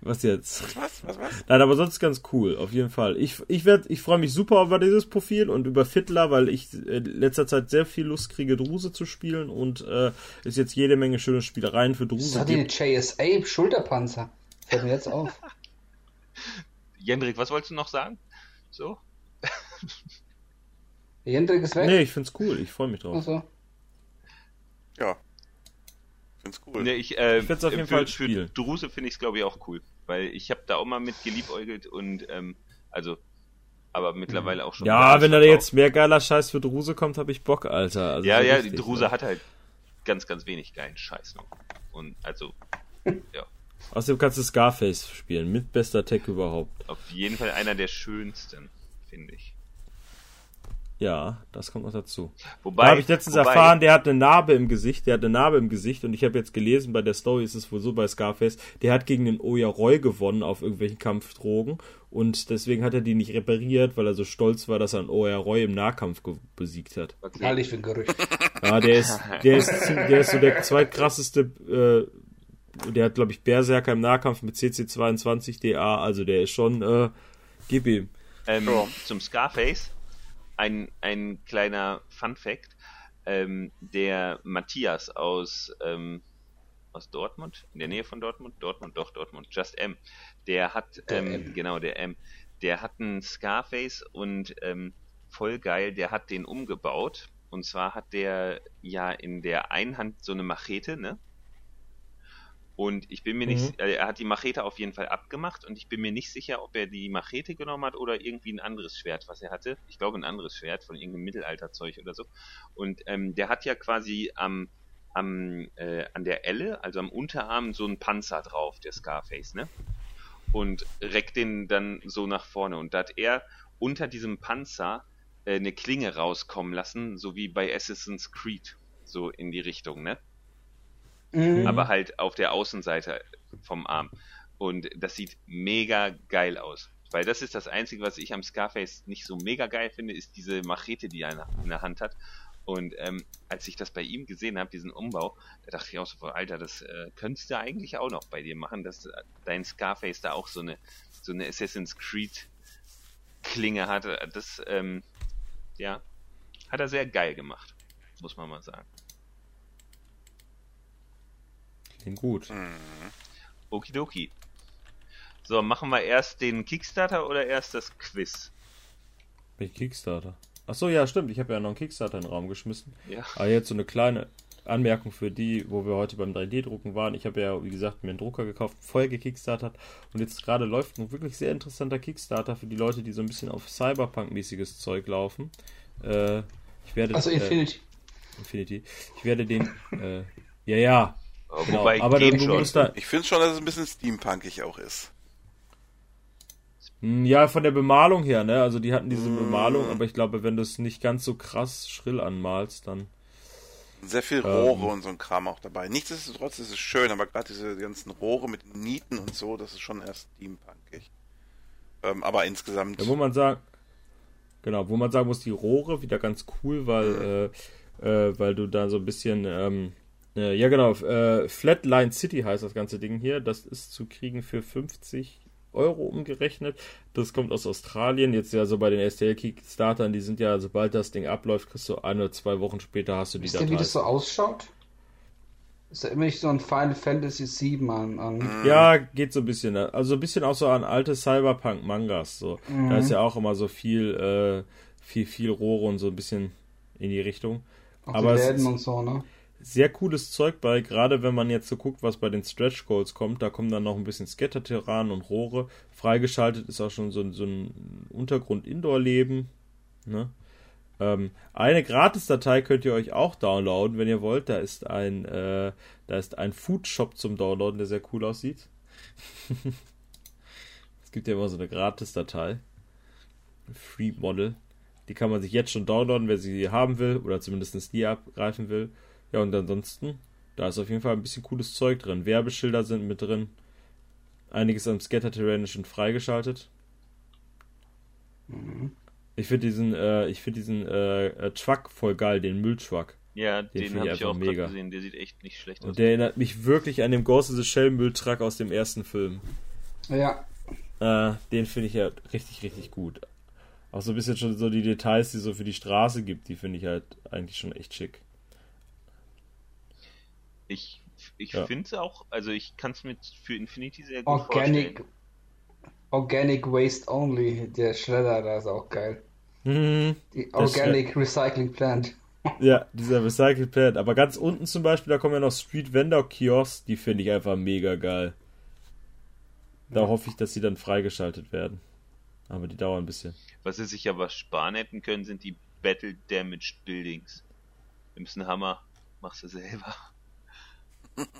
Was jetzt? Was, was, was? Nein, aber sonst ganz cool, auf jeden Fall. Ich, ich, werd, ich freue mich super über dieses Profil und über Fiddler, weil ich in letzter Zeit sehr viel Lust kriege, Druse zu spielen und äh, ist jetzt jede Menge schöne Spielereien für Druse. Das hat die JSA Schulterpanzer. Fällt mir jetzt auf. [LAUGHS] Jendrik, was wolltest du noch sagen? So? Jendrik ist weg? Nee, ich find's cool, ich freue mich drauf. Ach so. Ja. Find's cool. Nee, ich, äh, ich auf jeden für, Fall spielen. Für Druse finde ich es glaube ich auch cool, weil ich habe da auch mal mit geliebäugelt und ähm, also aber mittlerweile auch schon. Ja, wenn da jetzt mehr geiler Scheiß für Druse kommt, habe ich Bock, Alter. Also ja, ja, richtig, Druse ja. hat halt ganz, ganz wenig geilen Scheiß noch. Und also, [LAUGHS] ja. Außerdem kannst du Scarface spielen, mit bester Tech überhaupt. Auf jeden Fall einer der schönsten, finde ich. Ja, das kommt noch dazu. Wobei, da habe ich letztens wobei, erfahren, der hat eine Narbe im Gesicht, der hat eine Narbe im Gesicht und ich habe jetzt gelesen, bei der Story ist es wohl so bei Scarface, der hat gegen den Oya Roy gewonnen auf irgendwelchen Kampfdrogen und deswegen hat er die nicht repariert, weil er so stolz war, dass er einen Oya Roy im Nahkampf besiegt hat. Okay. Halte ich für ein Gerücht. Ja, der ist, der ist, der ist so der zweitkrasseste, äh, der hat glaube ich Berserker im Nahkampf mit CC22 DA, also der ist schon, äh, gib ihm. Ähm, Zum Scarface ein, ein kleiner Fun Fact. Ähm, der Matthias aus, ähm, aus Dortmund, in der Nähe von Dortmund, Dortmund, doch, Dortmund, Just M, der hat, der ähm, genau, der M, der hat einen Scarface und ähm, voll geil, der hat den umgebaut. Und zwar hat der ja in der einen Hand so eine Machete, ne? Und ich bin mir mhm. nicht, äh, er hat die Machete auf jeden Fall abgemacht und ich bin mir nicht sicher, ob er die Machete genommen hat oder irgendwie ein anderes Schwert, was er hatte. Ich glaube ein anderes Schwert von irgendeinem Mittelalterzeug oder so. Und ähm, der hat ja quasi am, am äh, an der Elle, also am Unterarm, so einen Panzer drauf, der Scarface, ne? Und reckt den dann so nach vorne. Und da hat er unter diesem Panzer äh, eine Klinge rauskommen lassen, so wie bei Assassin's Creed, so in die Richtung, ne? Mhm. aber halt auf der Außenseite vom Arm. Und das sieht mega geil aus. Weil das ist das Einzige, was ich am Scarface nicht so mega geil finde, ist diese Machete, die er in der Hand hat. Und ähm, als ich das bei ihm gesehen habe, diesen Umbau, da dachte ich auch so, Alter, das äh, könntest du eigentlich auch noch bei dir machen, dass dein Scarface da auch so eine, so eine Assassin's Creed Klinge hat. Das, ähm, ja, hat er sehr geil gemacht, muss man mal sagen. Klingt gut. Mhm. Okidoki. So, machen wir erst den Kickstarter oder erst das Quiz? Welch Kickstarter? Achso, ja, stimmt. Ich habe ja noch einen Kickstarter in den Raum geschmissen. Ja. Aber jetzt so eine kleine Anmerkung für die, wo wir heute beim 3D-Drucken waren. Ich habe ja, wie gesagt, mir einen Drucker gekauft, voll gekickstartet. Und jetzt gerade läuft ein wirklich sehr interessanter Kickstarter für die Leute, die so ein bisschen auf Cyberpunk-mäßiges Zeug laufen. Äh, ich werde. Also Infinity. Äh, Infinity. Ich werde den. Äh, ja, ja, Genau, Wobei aber du musst da ich finde schon, dass es ein bisschen steampunkig auch ist. Hm, ja, von der Bemalung her, ne? Also die hatten diese mm. Bemalung, aber ich glaube, wenn du es nicht ganz so krass schrill anmalst, dann. Sehr viel Rohre ähm, und so ein Kram auch dabei. Nichtsdestotrotz ist es schön, aber gerade diese ganzen Rohre mit Nieten und so, das ist schon erst steampunkig. Ähm, aber insgesamt. Ja, wo man sagen, genau, wo man sagen muss, die Rohre wieder ganz cool, weil, mhm. äh, äh, weil du da so ein bisschen, ähm, äh, ja genau, äh, Flatline City heißt das ganze Ding hier. Das ist zu kriegen für 50 Euro umgerechnet. Das kommt aus Australien. Jetzt ja so bei den STL Kickstartern, die sind ja, sobald das Ding abläuft, kriegst du ein oder zwei Wochen später hast du die Wisst Datei. Ihr, wie das so ausschaut? Ist ja immer nicht so ein Final Fantasy 7 an, an. Ja, geht so ein bisschen. Ne? Also ein bisschen auch so an alte Cyberpunk-Mangas. So. Mhm. Da ist ja auch immer so viel, äh, viel, viel Rohre und so ein bisschen in die Richtung. Auch Aber die Läden und so, ne? Sehr cooles Zeug bei, gerade wenn man jetzt so guckt, was bei den Stretch Goals kommt, da kommen dann noch ein bisschen Scatter-Terran und Rohre. Freigeschaltet ist auch schon so, so ein Untergrund-Indoor-Leben. Ne? Ähm, eine Gratis-Datei könnt ihr euch auch downloaden, wenn ihr wollt. Da ist ein, äh, da ist ein Food-Shop zum Downloaden, der sehr cool aussieht. [LAUGHS] es gibt ja immer so eine Gratis-Datei. Free Model. Die kann man sich jetzt schon downloaden, wer sie haben will, oder zumindest die abgreifen will. Ja, und ansonsten, da ist auf jeden Fall ein bisschen cooles Zeug drin. Werbeschilder sind mit drin. Einiges am Scatter-Terrain ist schon freigeschaltet. Mhm. Ich finde diesen, äh, ich finde diesen äh, äh, Truck voll geil, den Mülltruck. Ja, den, den habe ich auch mega gesehen. Der sieht echt nicht schlecht aus. Und der erinnert mich wirklich an den Ghost of the Shell Mülltruck aus dem ersten Film. Ja. Äh, den finde ich ja richtig, richtig gut. Auch so ein bisschen schon so die Details, die es so für die Straße gibt, die finde ich halt eigentlich schon echt schick. Ich, ich ja. finde es auch, also ich kann es mir für Infinity sehr gut Organic, vorstellen. Organic Waste Only, der Schredder, da ist auch geil. Mhm, Die Organic Recycling Plant. [LAUGHS] Ja, dieser Recycling Plant. Aber ganz unten zum Beispiel, da kommen ja noch Street Vendor Kiosks, die finde ich einfach mega geil. Da ja. hoffe ich, dass sie dann freigeschaltet werden. Aber die dauern ein bisschen. Was sie sich aber sparen hätten können, sind die Battle Damaged Buildings. Nimmst einen Hammer, machst du selber.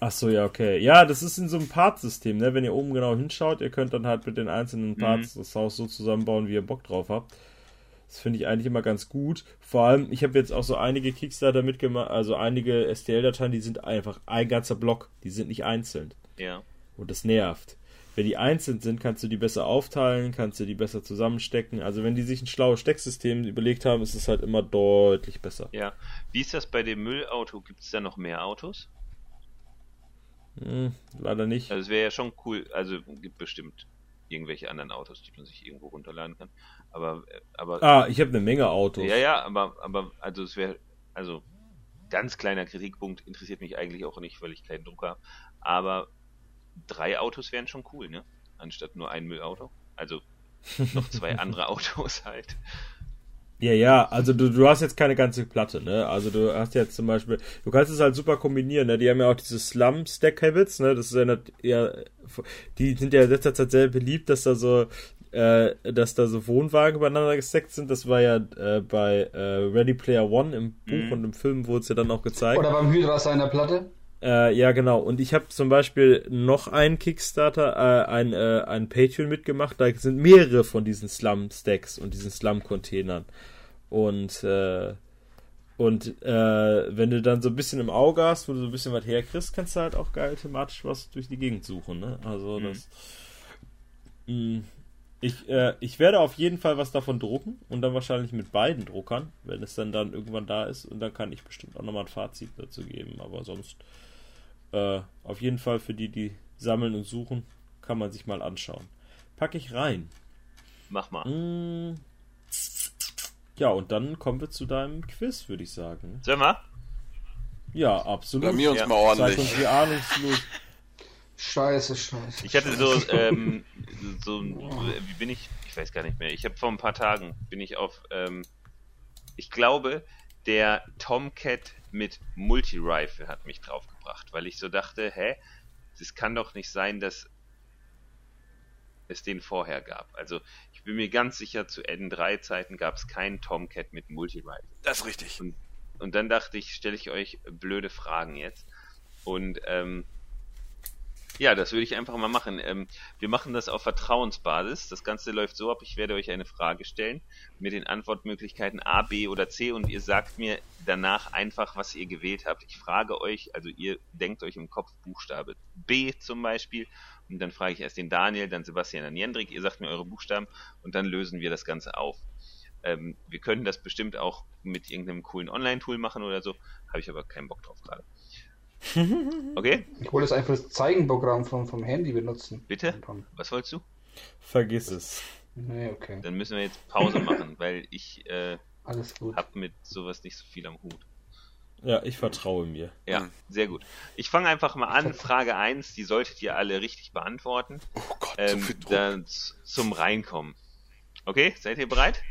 Ach so, ja, okay. Ja, das ist in so einem Part-System, ne? Wenn ihr oben genau hinschaut, ihr könnt dann halt mit den einzelnen Parts mhm. das Haus so zusammenbauen, wie ihr Bock drauf habt. Das finde ich eigentlich immer ganz gut. Vor allem, ich habe jetzt auch so einige Kickstarter mitgemacht, also einige STL-Dateien, die sind einfach ein ganzer Block, die sind nicht einzeln. Ja. Und das nervt. Wenn die einzeln sind, kannst du die besser aufteilen, kannst du die besser zusammenstecken. Also wenn die sich ein schlaues Stecksystem überlegt haben, ist es halt immer deutlich besser. Ja. Wie ist das bei dem Müllauto? Gibt es da noch mehr Autos? Hm, leider nicht. Also es wäre ja schon cool, also gibt bestimmt irgendwelche anderen Autos, die man sich irgendwo runterladen kann. Aber, aber ah, ich habe eine Menge Autos. Ja, ja, aber, aber also es wäre, also ganz kleiner Kritikpunkt interessiert mich eigentlich auch nicht, weil ich keinen Druck habe. Aber drei Autos wären schon cool, ne? Anstatt nur ein Müllauto. Also noch zwei [LAUGHS] andere Autos halt. Ja, ja, also du, du hast jetzt keine ganze Platte, ne? Also du hast jetzt zum Beispiel, du kannst es halt super kombinieren, ne? Die haben ja auch diese Slum-Stack-Habits, ne? Das ist ja, ja, die sind ja in letzter Zeit sehr beliebt, dass da so, äh, dass da so Wohnwagen übereinander gesteckt sind. Das war ja äh, bei äh, Ready Player One im Buch mhm. und im Film wurde es ja dann auch gezeigt. Oder beim Hydra seiner Platte. Äh, ja, genau. Und ich habe zum Beispiel noch einen Kickstarter, äh, ein, äh, ein Patreon mitgemacht. Da sind mehrere von diesen Slum-Stacks und diesen Slum-Containern. Und, äh, und äh, wenn du dann so ein bisschen im Auge hast, wo du so ein bisschen was herkriegst, kannst du halt auch geil thematisch was durch die Gegend suchen. Ne? Also mhm. das. Mh, mm, ich, äh, ich werde auf jeden Fall was davon drucken und dann wahrscheinlich mit beiden Druckern, wenn es dann, dann irgendwann da ist. Und dann kann ich bestimmt auch nochmal ein Fazit dazu geben. Aber sonst äh, auf jeden Fall für die, die sammeln und suchen, kann man sich mal anschauen. Packe ich rein. Mach mal. Mmh. Ja, und dann kommen wir zu deinem Quiz, würde ich sagen. Sollen wir? Ja, absolut. Bei mir uns ja. mal ordentlich. Zeig uns wie ahnungslos. Scheiße, scheiße. Ich hatte so, ähm, [LAUGHS] so, wie bin ich? Ich weiß gar nicht mehr. Ich habe vor ein paar Tagen bin ich auf, ähm, ich glaube, der Tomcat mit Multi-Rifle hat mich draufgebracht, weil ich so dachte, hä, das kann doch nicht sein, dass es den vorher gab. Also ich bin mir ganz sicher, zu N3-Zeiten gab es keinen Tomcat mit Multiride. Das ist richtig. Und, und dann dachte ich, stelle ich euch blöde Fragen jetzt. Und ähm, ja, das würde ich einfach mal machen. Ähm, wir machen das auf Vertrauensbasis. Das Ganze läuft so ab, ich werde euch eine Frage stellen mit den Antwortmöglichkeiten A, B oder C und ihr sagt mir danach einfach, was ihr gewählt habt. Ich frage euch, also ihr denkt euch im Kopf Buchstabe B zum Beispiel und dann frage ich erst den Daniel, dann Sebastian, dann Jendrik, ihr sagt mir eure Buchstaben und dann lösen wir das Ganze auf. Ähm, wir können das bestimmt auch mit irgendeinem coolen Online-Tool machen oder so, habe ich aber keinen Bock drauf gerade. [LAUGHS] Okay? Ich wollte das einfach das Zeigenprogramm vom, vom Handy benutzen. Bitte? Was wolltest du? Vergiss es. Nee, okay. Dann müssen wir jetzt Pause machen, [LAUGHS] weil ich äh, Alles gut. habe mit sowas nicht so viel am Hut. Ja, ich vertraue mir. Ja, Hm. sehr gut. Ich fange einfach mal an. Frage 1, die solltet ihr alle richtig beantworten. Oh Gott, so Ähm, viel Druck. dann zum Reinkommen. Okay, seid ihr bereit?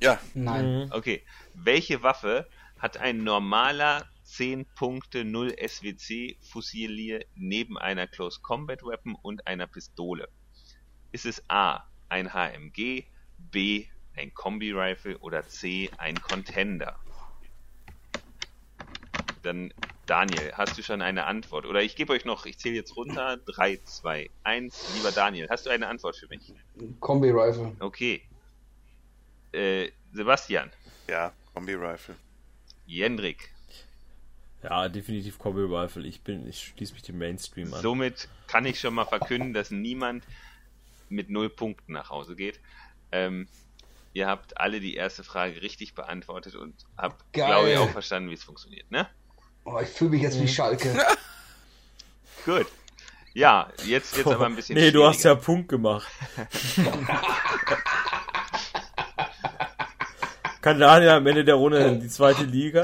Ja, Nein. Mhm. Okay. Welche Waffe hat ein normaler 10 Punkte 0 SWC Fusilier neben einer Close Combat Weapon und einer Pistole? Ist es A, ein HMG, B, ein Kombi-Rifle oder C, ein Contender? Dann, Daniel, hast du schon eine Antwort? Oder ich gebe euch noch, ich zähle jetzt runter, 3, 2, 1. Lieber Daniel, hast du eine Antwort für mich? Kombi-Rifle. Okay. Äh, Sebastian, ja, Kombi-Rifle. Jendrik, Ja, definitiv Combi Rifle. Ich bin, ich schließe mich dem Mainstream an. somit kann ich schon mal verkünden, dass niemand mit null Punkten nach Hause geht. Ähm, ihr habt alle die erste Frage richtig beantwortet und habt, glaube ich, auch verstanden, wie es funktioniert, ne? Oh, ich fühle mich jetzt wie Schalke. [LAUGHS] Gut. Ja, jetzt jetzt aber ein bisschen nee, du hast ja Punkt gemacht. [LAUGHS] Kann Daniel am Ende der Runde in die zweite Liga?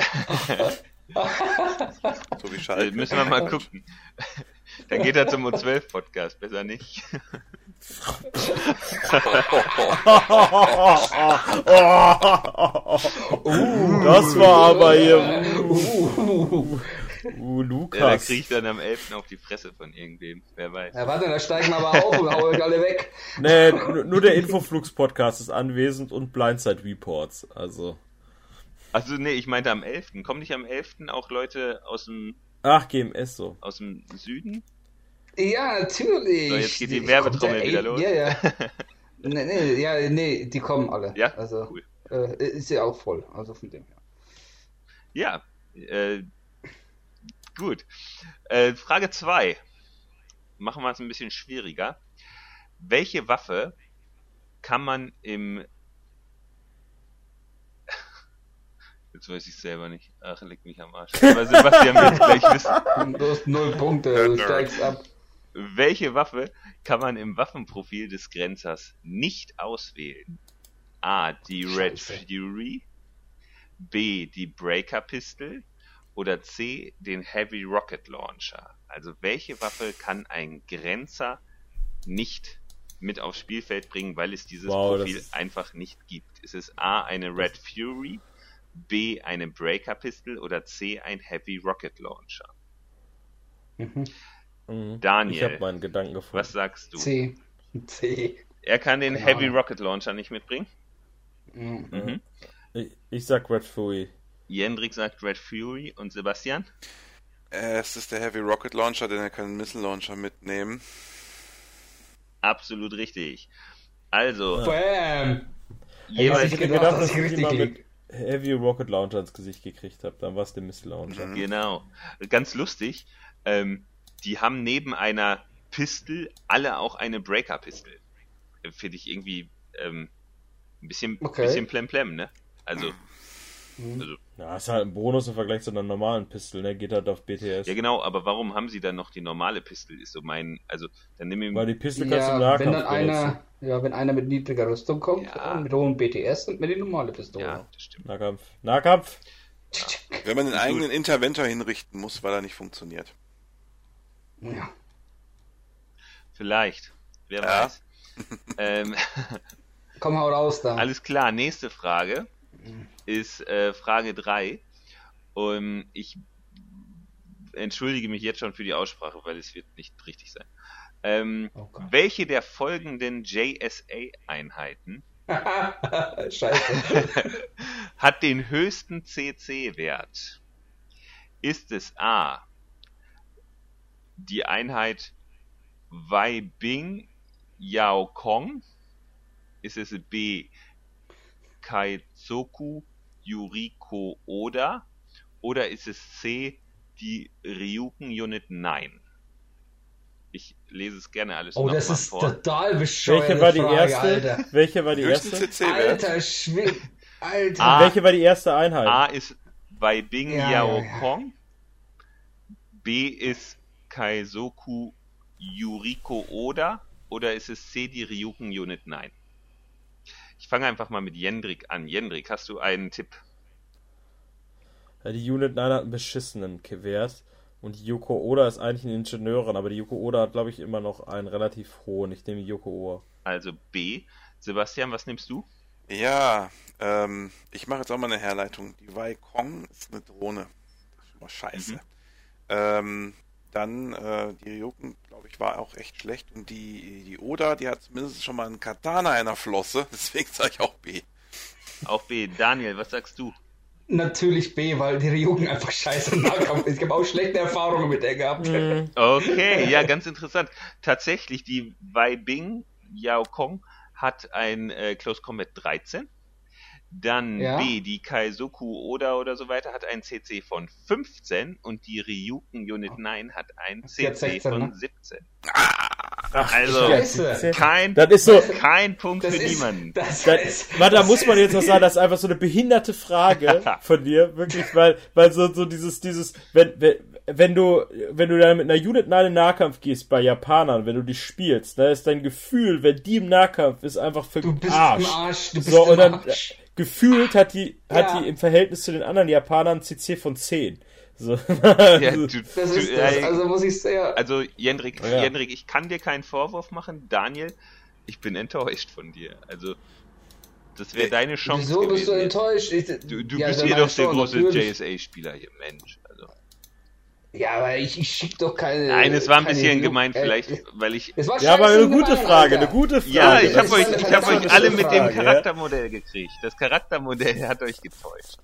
[LAUGHS] [LAUGHS] So wie Äh, Schalke. müssen wir mal gucken. Dann geht er zum O12-Podcast, besser nicht. [LAUGHS] Das war aber hier. Uh, Uh, Ja, Lukas. kriege ich dann am 11. auf die Fresse von irgendwem, wer weiß. ja, warte, da steigen wir aber auf und hauen euch alle weg. Nee, nur nur der Infoflux-Podcast ist anwesend und Blindside Reports. Also. Also nee, ich meinte am 11. Kommen nicht am 11. auch Leute aus dem, Ach, GMS so. aus dem Süden? Ja, natürlich. So, jetzt geht die Werbetrommel der wieder los. Ja, ja. [LAUGHS] nee, nee, ja, nee, die kommen alle. Ja? Also, Cool. äh, ist ja auch voll. Also von dem her. Ja, äh, gut. Äh, Frage 2. Machen wir es ein bisschen schwieriger. Welche Waffe kann man im... Jetzt weiß ich selber nicht. Ach, leck mich am Arsch. Aber Sebastian wird gleich wissen. Du hast null Punkte, du steigst ab. Welche Waffe kann man im Waffenprofil des Grenzers nicht auswählen? A. Die Red Scheiße. Fury. B. Die Breaker Pistol. Oder C. Den Heavy Rocket Launcher. Also welche Waffe kann ein Grenzer nicht mit aufs Spielfeld bringen, weil es dieses Wow, Profil einfach nicht gibt? Ist es A. eine Red Fury? B. eine Breaker Pistol? Oder C. ein Heavy Rocket Launcher? Mhm. Mhm. Daniel, Ich habe meinen Gedanken gefunden. Was sagst du? C. C. Er kann den Keine Heavy. Rocket Launcher nicht mitbringen. Mhm. Mhm. Ich, ich sag Red Fury. Jendrik sagt Red Fury und Sebastian? Äh, es ist der Heavy Rocket Launcher, denn er kann einen Missile Launcher mitnehmen. Absolut richtig. Also, Bam! jeweils, ich hätte gedacht, gedacht, dass ich ich richtig mal lieg. mit Heavy Rocket Launcher ins Gesicht gekriegt habe. Dann war es der Missile Launcher. Mhm. genau. Ganz lustig. Ähm, die haben neben einer Pistol alle auch eine Breaker Pistol. Äh, Finde ich irgendwie ähm, ein bisschen, Okay. bisschen plemplem, ne? Also, Mhm. also, Ja, ist halt ein Bonus im Vergleich zu einer normalen Pistole, ne? Geht halt auf BTS. ja genau, aber warum haben sie dann noch die normale Pistol? Ist so mein, also, dann nimm ihm, Weil die Pistole kannst du Ja, Nahkampf wenn dann einer, ja, wenn einer mit niedriger Rüstung kommt Ja. und mit hohem BTS und mit die normale Pistole. ja, das stimmt. Nahkampf. Nahkampf! [LAUGHS] Wenn man den eigenen Interventor hinrichten muss, weil er nicht funktioniert. Ja. Vielleicht. Wer Ja. weiß. [LAUGHS] ähm, Komm, hau raus da. [LAUGHS] Alles klar, nächste Frage ist äh, Frage 3. Um, ich entschuldige mich jetzt schon für die Aussprache, weil es wird nicht richtig sein. Ähm, Oh welche der folgenden JSA-Einheiten [LAUGHS] [LAUGHS] hat den höchsten CC-Wert? Ist es A. die Einheit Wei Bing Yao Kong? Ist es B. Kaizoku Yuriko Oda? Oder ist es C. Die Ryuken Unit 9? Ich lese es gerne alles Oh, das ist vor. total bescheuert. Welche war die Frage, erste? Alter. Welche war die Höchsten erste? CC-Wert. Alter, Schwede. Alter. Ah. Welche war die erste Einheit? A ist Wei Bing Ja, Yao ja, ja. Kong. B ist Kaizoku Yuriko Oda. Oder ist es C, die Ryuken Unit 9? Ich fange einfach mal mit Jendrik an. Jendrik, hast du einen Tipp? Ja, die Unit 9 hat einen beschissenen Wert. Und die Yoko Oda ist eigentlich eine Ingenieurin, aber die Yoko Oda hat, glaube ich, immer noch einen relativ hohen. Ich nehme die Yoko Oda. Also B. Sebastian, was nimmst du? Ja, ähm, ich mache jetzt auch mal eine Herleitung. Die Wei Kong ist eine Drohne. Das ist schon mal scheiße. Mhm. Ähm, dann, äh, die Ryuken, glaube ich, war auch echt schlecht. Und die, die Oda, die hat zumindest schon mal einen Katana in der Flosse. [LAUGHS] Deswegen sage ich auch B. Auch B. Daniel, was sagst du? Natürlich B, weil die Jugend einfach scheiße ist. Ich habe auch schlechte Erfahrungen mit der gehabt. Mhm. Okay, [LAUGHS] ja, ganz interessant. Tatsächlich, die Wei Bing Yao Kong hat ein äh, Close Combat 13. Dann Ja. B, die Kaizoku Oda oder so weiter, hat ein CC von 15 und die Ryuken Unit 9 hat ein CC 16, von ne? 17. Ach, Also, Scheiße. kein, Das ist so. kein Punkt Das für ist, niemanden. das Da, ist, Mann, da das muss man jetzt noch sagen, das ist einfach so eine behinderte Frage [LAUGHS] von dir, wirklich, weil, weil so, so dieses, dieses, wenn, wenn, wenn du, wenn du dann mit einer Unit 9 in Nahkampf gehst bei Japanern, wenn du die spielst, ne, ist dein Gefühl, wenn die im Nahkampf ist, einfach für Du bist Arsch. im Arsch. Du bist So, im und dann, Arsch. gefühlt hat die, hat Ja. die im Verhältnis zu den anderen Japanern CC von 10. So. [LAUGHS] Ja, du, Das du, ist das. äh, Also muss ich sehr. Also Jendrik, Ja. Jendrik, ich kann dir keinen Vorwurf machen. Daniel, ich bin enttäuscht von dir. Also das wäre Äh, deine Chance Wieso bist du gewesen. enttäuscht? Ich, Du, du Ja, bist dann hier mach doch der große. JSA-Spieler hier, Mensch. Ja, aber ich, ich schick doch keine. Nein, es war ein bisschen Ju- gemein, äh, vielleicht, weil ich. Es war Ja, aber eine gute gemein, Frage, Alter. eine gute Frage. Ja, ich habe euch, ich hab euch alle mit dem Frage, ja. Charaktermodell gekriegt. Das Charaktermodell hat euch getäuscht.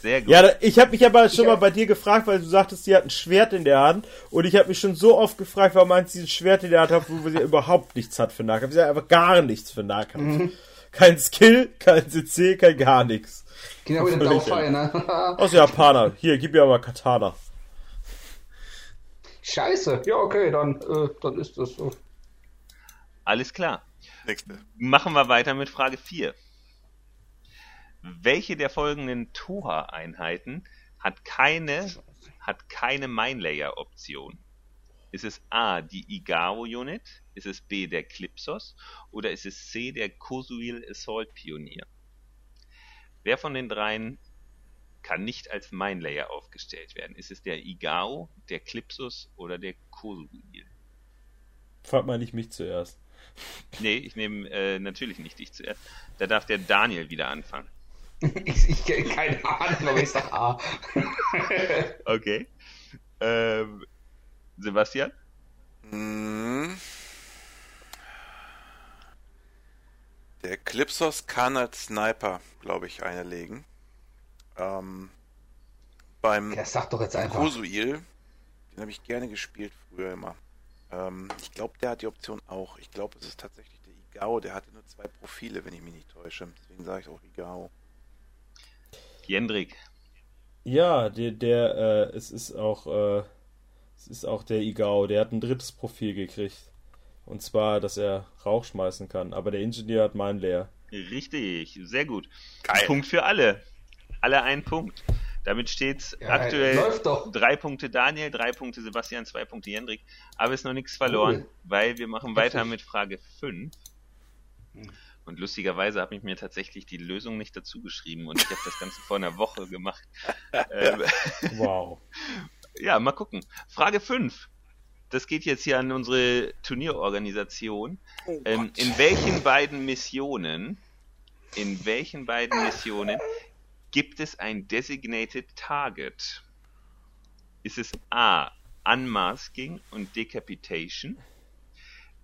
Sehr gut. Ja, ich habe mich aber schon Ich- mal bei dir gefragt, weil du sagtest, sie hat ein Schwert in der Hand. Und ich habe mich schon so oft gefragt, warum meinst du dieses Schwert in der Hand hat, wo sie [LAUGHS] überhaupt nichts hat für Nahkampf. Sie hat einfach gar nichts für Nahkampf. Mhm. Kein Skill, kein CC, kein gar nichts. Genau wie der ne? Aus Japaner. Hier, gib mir mal Katana. Scheiße. Ja, okay, dann, äh, dann ist das so. Alles klar. Nächste. Machen wir weiter mit Frage 4. Welche der folgenden Toha-Einheiten hat keine, hat keine Minelayer-Option? Ist es A, die Igao-Unit? Ist es B, der Clipsos? Oder ist es C, der Kosuil Assault Pionier? Wer von den dreien kann nicht als Minelayer aufgestellt werden? Ist es der Igao, der Clipsos oder der Kosuil? Frag mal nicht mich zuerst. [LAUGHS] Nee, ich nehme äh, natürlich nicht dich zuerst. Da darf der Daniel wieder anfangen. [LAUGHS] Ich, ich keine Ahnung, aber ich sag A. [LAUGHS] Okay. Ähm, Sebastian? Hm. Der Clipsos kann als Sniper, glaube ich, eine legen. Ähm, beim Ja, sag doch jetzt einfach. Kosuil, den habe ich gerne gespielt früher immer. Ähm, ich glaube, der hat die Option auch. Ich glaube, es ist tatsächlich der Igao. Der hatte nur zwei Profile, wenn ich mich nicht täusche. Deswegen sage ich auch Igao. Jendrik. Ja, der, der, äh, es ist auch, äh, es ist auch der Igao. Der hat ein drittes Profil gekriegt. Und zwar, dass er Rauch schmeißen kann. Aber der Ingenieur hat meinen leer. Richtig, sehr gut. Geil. Punkt für alle. Alle ein Punkt. Damit steht's Ja, aktuell läuft doch. drei Punkte Daniel, drei Punkte Sebastian, zwei Punkte Jendrik. Aber ist noch nichts verloren, Cool. weil wir machen weiter Richtig. mit Frage 5. Und lustigerweise habe ich mir tatsächlich die Lösung nicht dazu geschrieben und ich habe das Ganze vor einer Woche gemacht. [LAUGHS] ähm, Wow. [LAUGHS] Ja, mal gucken. Frage 5. Das geht jetzt hier an unsere Turnierorganisation. ähm, in welchen beiden Missionen, in welchen beiden Missionen gibt es ein Designated Target? Ist es A. Unmasking und Decapitation?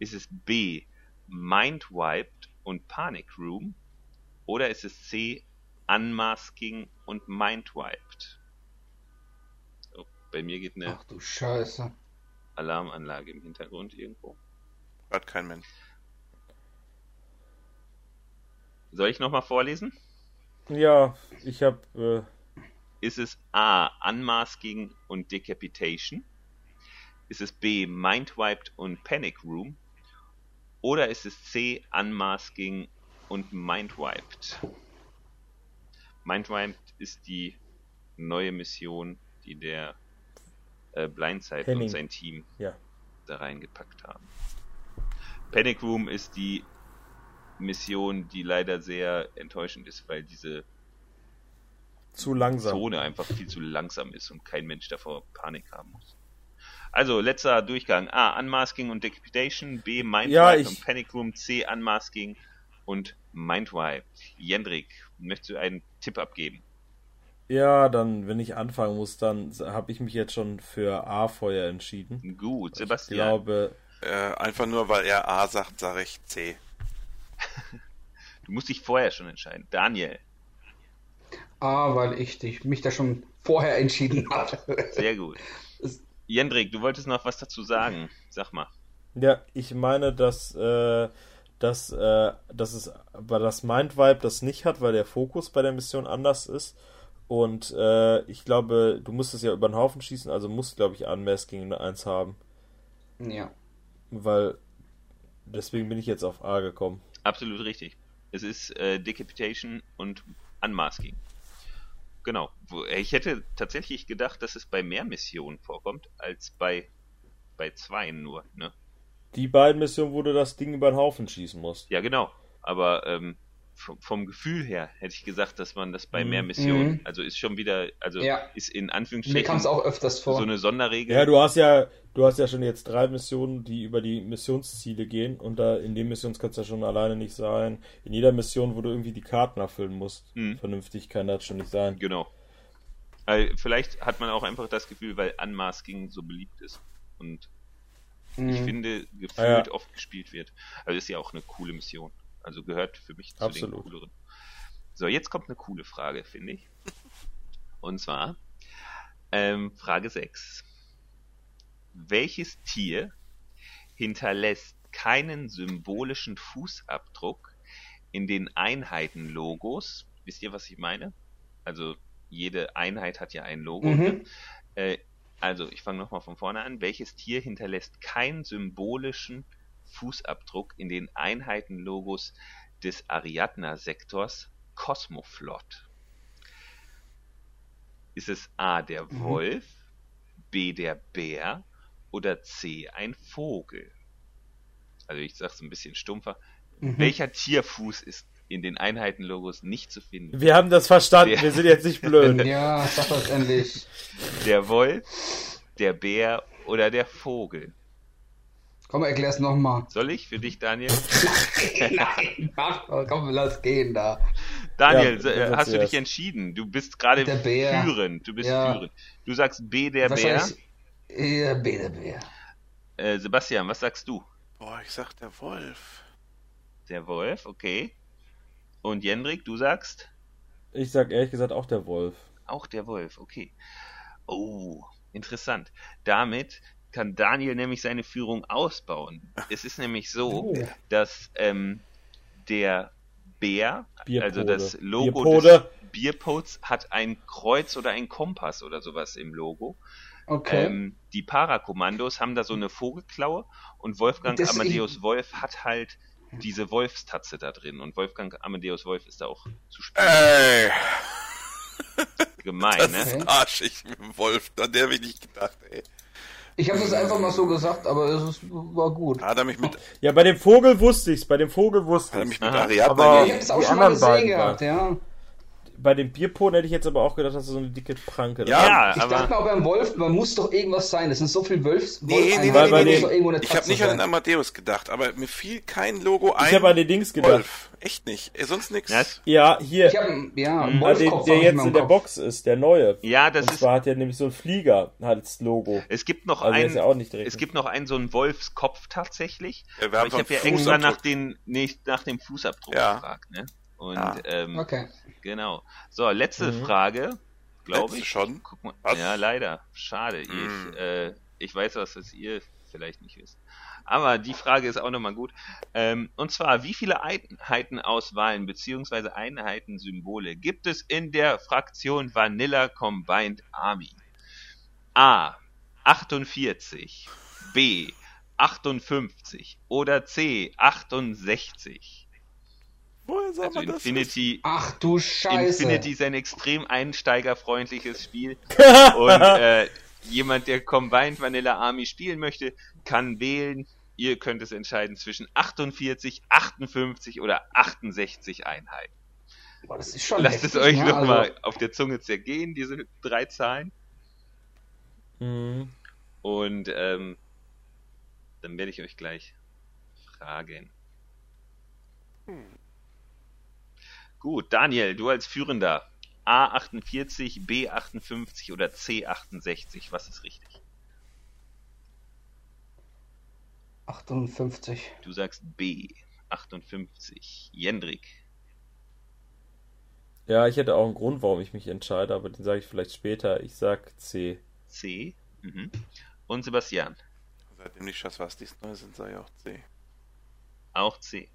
Ist es B. Mindwiped und Panic Room? Oder ist es C. Unmasking und Mindwiped? Oh, bei mir geht eine Ach du Scheiße. Alarmanlage im Hintergrund irgendwo. Hat kein Mensch. Soll ich nochmal vorlesen? Ja, ich habe. Ist es A. Unmasking und Decapitation? Ist es B. Mindwiped und Panic Room? Oder ist es C. Unmasking und Mindwiped? Mindwiped ist die neue Mission, die der äh, Blindside Henning. und sein Team Ja. da reingepackt haben. Panic Room ist die Mission, die leider sehr enttäuschend ist, weil diese Zu langsam. Zone einfach viel zu langsam ist und kein Mensch davor Panik haben muss. Also, letzter Durchgang. A. Unmasking und Decapitation. B. Mindwipe Ja, ich- und Panic Room. C. Unmasking und Mindwipe. Jendrik, möchtest du einen Tipp abgeben? Ja, dann, wenn ich anfangen muss, dann habe ich mich jetzt schon für A-Feuer entschieden. Gut, Ich Sebastian. glaube, Äh, einfach nur, weil er A sagt, sage ich C. [LAUGHS] Du musst dich vorher schon entscheiden. Daniel, Ah, weil ich dich, mich da schon vorher entschieden habe. sehr gut. Jendrik, du wolltest noch was dazu sagen. Sag mal. ja, ich meine, dass, äh, dass, äh, dass es aber das Mindvibe das nicht hat, weil der Fokus bei der Mission anders ist. Und äh, ich glaube, du musst es ja über den Haufen schießen, also musst, glaube ich, Unmasking 1 haben. Ja. Weil deswegen bin ich jetzt auf A gekommen. Absolut richtig. Es ist äh, Decapitation und Unmasking. Genau. Ich hätte tatsächlich gedacht, dass es bei mehr Missionen vorkommt, als bei, bei zwei nur. Ne? Die beiden Missionen, wo du das Ding über den Haufen schießen musst. Ja, genau. Aber ähm, vom, vom Gefühl her hätte ich gesagt, dass man das bei Mhm. mehr Missionen, Mhm. also ist schon wieder, also Ja. ist in Anführungsstrichen auch öfters vor. so eine Sonderregel. Ja, du hast ja, du hast ja schon jetzt drei Missionen, die über die Missionsziele gehen und da in den Missionen kannst du ja schon alleine nicht sein. In jeder Mission, wo du irgendwie die Karten erfüllen musst, Mhm. vernünftig kann das schon nicht sein. Genau. Weil vielleicht hat man auch einfach das Gefühl, weil Unmasking so beliebt ist und Mhm. ich finde, gefühlt Ah, ja. oft gespielt wird. Also ist ja auch eine coole Mission. Also gehört für mich zu den cooleren. So, jetzt kommt eine coole Frage, finde ich. Und zwar ähm, Frage 6. Welches Tier hinterlässt keinen symbolischen Fußabdruck in den Einheitenlogos? Wisst ihr, was ich meine? Also jede Einheit hat ja ein Logo. Mhm. Ne? Äh, also, ich fange nochmal von vorne an. Welches Tier hinterlässt keinen symbolischen Fußabdruck in den Einheitenlogos des Ariadna-Sektors Cosmoflot? Ist es A der Mhm. Wolf, B der Bär oder C ein Vogel? Also ich sag's ein bisschen stumpfer. Mhm. Welcher Tierfuß ist in den Einheitenlogos nicht zu finden? Wir haben das verstanden, Ja. wir sind jetzt nicht blöd. [LAUGHS] Ja, sag das endlich. Der Wolf, der Bär oder der Vogel? Komm, erklär's nochmal. Soll ich für dich, Daniel? Nein, [LAUGHS] mach, komm, lass gehen da. Daniel, Ja, äh, hast du dich entschieden? Du bist gerade führend. Du bist Ja. führend. Du sagst B, der Bär. Ja, B, der Bär. Äh, Sebastian, was sagst du? Boah, ich sag der Wolf. Der Wolf, okay. Und Jendrik, du sagst? Ich sag ehrlich gesagt auch der Wolf. Auch der Wolf, okay. Oh, interessant. Damit kann Daniel nämlich seine Führung ausbauen. Es ist nämlich so, Oh. dass ähm, der Bär, Bierpode. also das Logo Bierpode. des Bierpots, hat ein Kreuz oder ein Kompass oder sowas im Logo. Okay. Ähm, die Parakommandos haben da so eine Vogelklaue und Wolfgang Das- Amadeus Wolf hat halt diese Wolfstatze da drin und Wolfgang Amadeus Wolf ist da auch zu spielen. Ey, Gemein, das ne? Ist arschig mit dem Wolf. An der habe ich nicht gedacht, ey. Ich habe das einfach mal so gesagt, aber es ist, war gut. Hat er mich mit, Ja, bei dem Vogel wusste ich's, bei dem Vogel wusste hat er ich's. mich mit. Ariadne Aber- Ich habe das auch schon mal gesehen gehabt, ja. Bei dem Bierpoden hätte ich jetzt aber auch gedacht, dass er so eine dicke Pranke da Ja. Ja, Ich aber dachte mal beim Wolf, man muss doch irgendwas sein. Es sind so viele Wolfs. Nee, nee, nee, nee, nee, eine Ich habe nicht an den. Amadeus gedacht, aber mir fiel kein Logo ein. Ich habe an den Dings gedacht. Wolf. Echt nicht. Ey, sonst nix. Ja, hier, Ich habe ja, einen ah, den, der hab jetzt in der. Box ist, der neue. ja, das Und ist. zwar hat er nämlich so ein Flieger als Logo. Es gibt noch Also einen. ist ja auch nicht direkt. Es gibt noch einen so einen Wolfskopf tatsächlich. Ja, wir Aber haben ich habe ja extra Fußabdruck- nach den nicht nach dem Fußabdruck Ja. gefragt, ne? Und Ja. ähm, Okay. Genau. So, letzte Mhm. Frage, glaube ich. schon? Guck mal. Was? Ja, leider. Schade. Mm. Ich äh, ich weiß was, was ihr vielleicht nicht wisst. Aber die Frage ist auch nochmal gut. Ähm, und zwar, wie viele Einheitenauswahlen bzw. Einheitensymbole gibt es in der Fraktion Vanilla Combined Army? A. 48, B. 58 oder C. 68. Woher soll Also man das Infinity, Ach du Scheiße. Infinity ist ein extrem einsteigerfreundliches Spiel. [LAUGHS] Und äh, jemand, der Combined Vanilla Army spielen möchte, kann wählen. Ihr könnt es entscheiden zwischen 48, 58 oder 68 Einheiten. Boah, das ist schon Lasst es heftig, euch ne? nochmal Also, auf der Zunge zergehen, diese drei Zahlen. Mhm. Und ähm, dann werde ich euch gleich fragen. Gut, Daniel, du als Führender. A48, B58 oder C68, was ist richtig? 58. Du sagst B, 58. Jendrik, Ja, ich hätte auch einen Grund, warum ich mich entscheide, aber den sage ich vielleicht später. Ich sag C. C. Mhm. Und Sebastian, Seitdem die Schaswastis neu sind, sei auch C. auch C.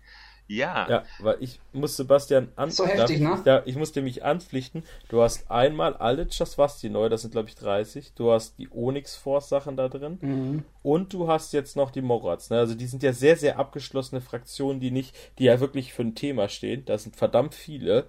Ja, Ja, weil ich muss Sebastian an So heftig, ich, ne? da, ich musste mich anpflichten. Du hast einmal alle Chasvasti neu, das sind glaube ich 30. Du hast die Onyx Force Sachen da drin. Mhm. Und du hast jetzt noch die Morats. Ne? Also die sind ja sehr, sehr abgeschlossene Fraktionen, die nicht, die ja wirklich für ein Thema stehen. Das sind verdammt viele.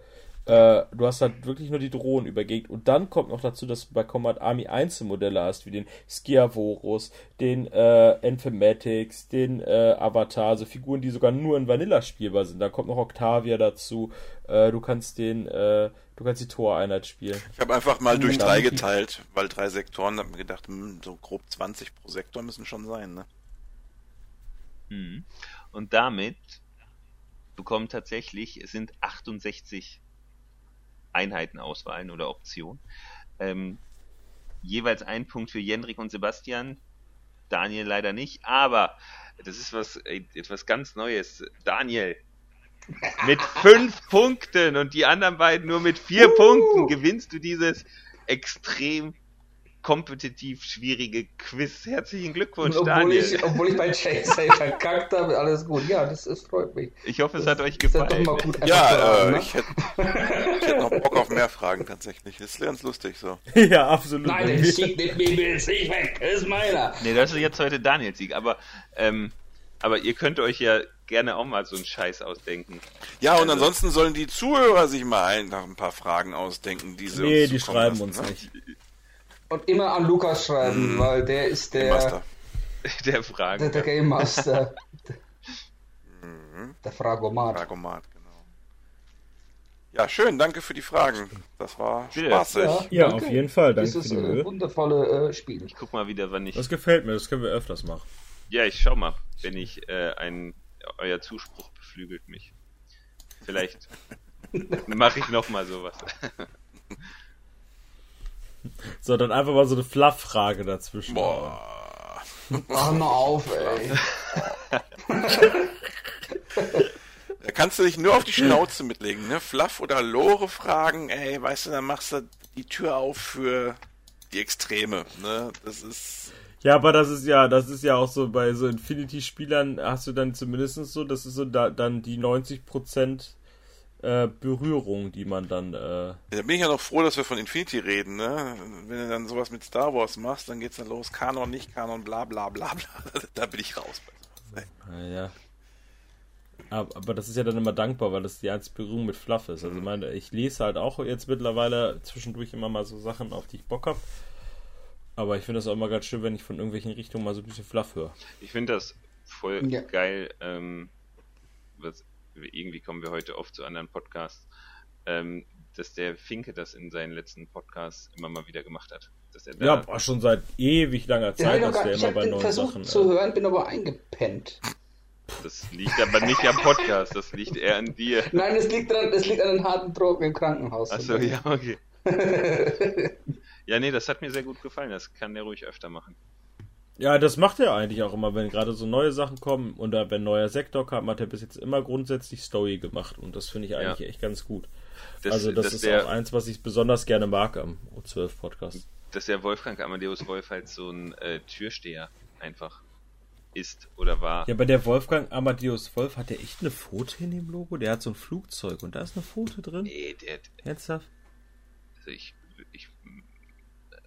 Äh, du hast halt wirklich nur die Drohnen übergegt. Und dann kommt noch dazu, dass du bei Command Army Einzelmodelle hast, wie den Skiavorus, den äh, Enfematics, den äh, Avatar, also Figuren, die sogar nur in Vanilla spielbar sind. Da kommt noch Octavia dazu. Äh, du kannst den, äh, du kannst die Toreinheit spielen. Ich habe einfach mal durch Und drei geteilt, weil drei Sektoren, hab mir gedacht, hm, so grob 20 pro Sektor müssen schon sein, ne? Mhm. Und damit bekommen tatsächlich, es sind 68 Einheitenauswahlen oder Optionen. Ähm, jeweils ein Punkt für Jendrik und Sebastian. Daniel leider nicht, aber das ist was, äh, etwas ganz Neues. Daniel mit [LAUGHS] fünf Punkten und die anderen beiden nur mit vier Punkten gewinnst du dieses extrem kompetitiv schwierige Quiz. Herzlichen Glückwunsch, obwohl, Daniel. ich, obwohl ich bei Chase [LAUGHS] verkackt habe, alles gut. Ja, das, das freut mich. Ich hoffe, es hat euch Das ist doch gefallen. mal gut Ja, haben, äh, ne? ich hätte ich hätt noch Bock auf mehr Fragen tatsächlich. Das ist ganz lustig so. [LAUGHS] ja, absolut. Nein, den Sieg, den Bibel ist nicht weg. Das ist meiner. Nee, das ist jetzt heute Daniels Sieg, aber, ähm, aber ihr könnt euch ja gerne auch mal so einen Scheiß ausdenken. Ja, und Also- ansonsten sollen die Zuhörer sich mal ein, noch ein paar Fragen ausdenken, die sie nee, uns die schreiben lassen, uns ne? nicht. Und immer an Lukas schreiben, weil der ist Der der, Master. Der [LAUGHS] der, Fragen. der Game Master. Mhm. der Fragomat. Fragomat, genau. Ja, schön, danke für die Fragen. Das war Bitte. spaßig. Ja, danke. auf jeden Fall. Danke Dieses für die äh, Mühe. wundervolle äh, Spiel. Ich guck mal wieder, wann ich. Das gefällt mir, das können wir öfters machen. Ja, ich schau mal, wenn ich äh, ein. Euer Zuspruch beflügelt mich. Vielleicht [LAUGHS] mache ich noch mal sowas. [LAUGHS] So, dann einfach mal so eine Fluff-Frage dazwischen. Boah. Mach mal auf, ey. Da kannst du dich nur auf die Schnauze mitlegen, ne? Fluff oder Lore fragen, ey, weißt du, dann machst du die Tür auf für die Extreme, ne? Das ist. Ja, aber das ist ja, das ist ja auch so bei so Infinity-Spielern hast du dann zumindest so, das ist so da, dann die 90% äh, Berührung, die man dann, äh, Da bin ich ja noch froh, dass wir von Infinity reden, ne? Wenn du dann sowas mit Star Wars machst, dann geht's dann los, Kanon, nicht Kanon, bla bla bla bla. [LAUGHS] Da bin ich raus. naja. Aber, aber das ist ja dann immer dankbar, weil das die einzige Berührung mit Fluff ist. Also ich meine, ich lese halt auch jetzt mittlerweile zwischendurch immer mal so Sachen, auf die ich Bock hab. Aber ich finde das auch immer ganz schön, wenn ich von irgendwelchen Richtungen mal so ein bisschen Fluff höre. Ich finde das voll Ja. geil. Ähm, was, irgendwie kommen wir heute oft zu anderen Podcasts, ähm, dass der Finke das in seinen letzten Podcasts immer mal wieder gemacht hat. Ja, boah, schon seit ewig langer Zeit, dass der immer bei den neuen versucht Sachen. zu äh, hören, bin aber eingepennt. das liegt aber nicht am Podcast, das liegt eher an dir. Nein, es liegt, dran, es liegt an den harten Drogen im Krankenhaus. Achso, ja, okay. [LAUGHS] ja, nee, das hat mir sehr gut gefallen. Das kann der ruhig öfter machen. Ja, das macht er eigentlich auch immer, wenn gerade so neue Sachen kommen oder wenn neuer Sektor kam, hat er bis jetzt immer grundsätzlich Story gemacht und das finde ich eigentlich echt ganz gut. Das, also das dass ist der, auch eins, was ich besonders gerne mag am O12 Podcast. dass der Wolfgang Amadeus Wolf halt so ein äh, Türsteher einfach ist oder war. Ja, aber der Wolfgang Amadeus Wolf hat der echt eine Pfote in dem Logo? Der hat so ein Flugzeug und da ist eine Pfote drin? Nee, der, Ernsthaft? also ich, ich,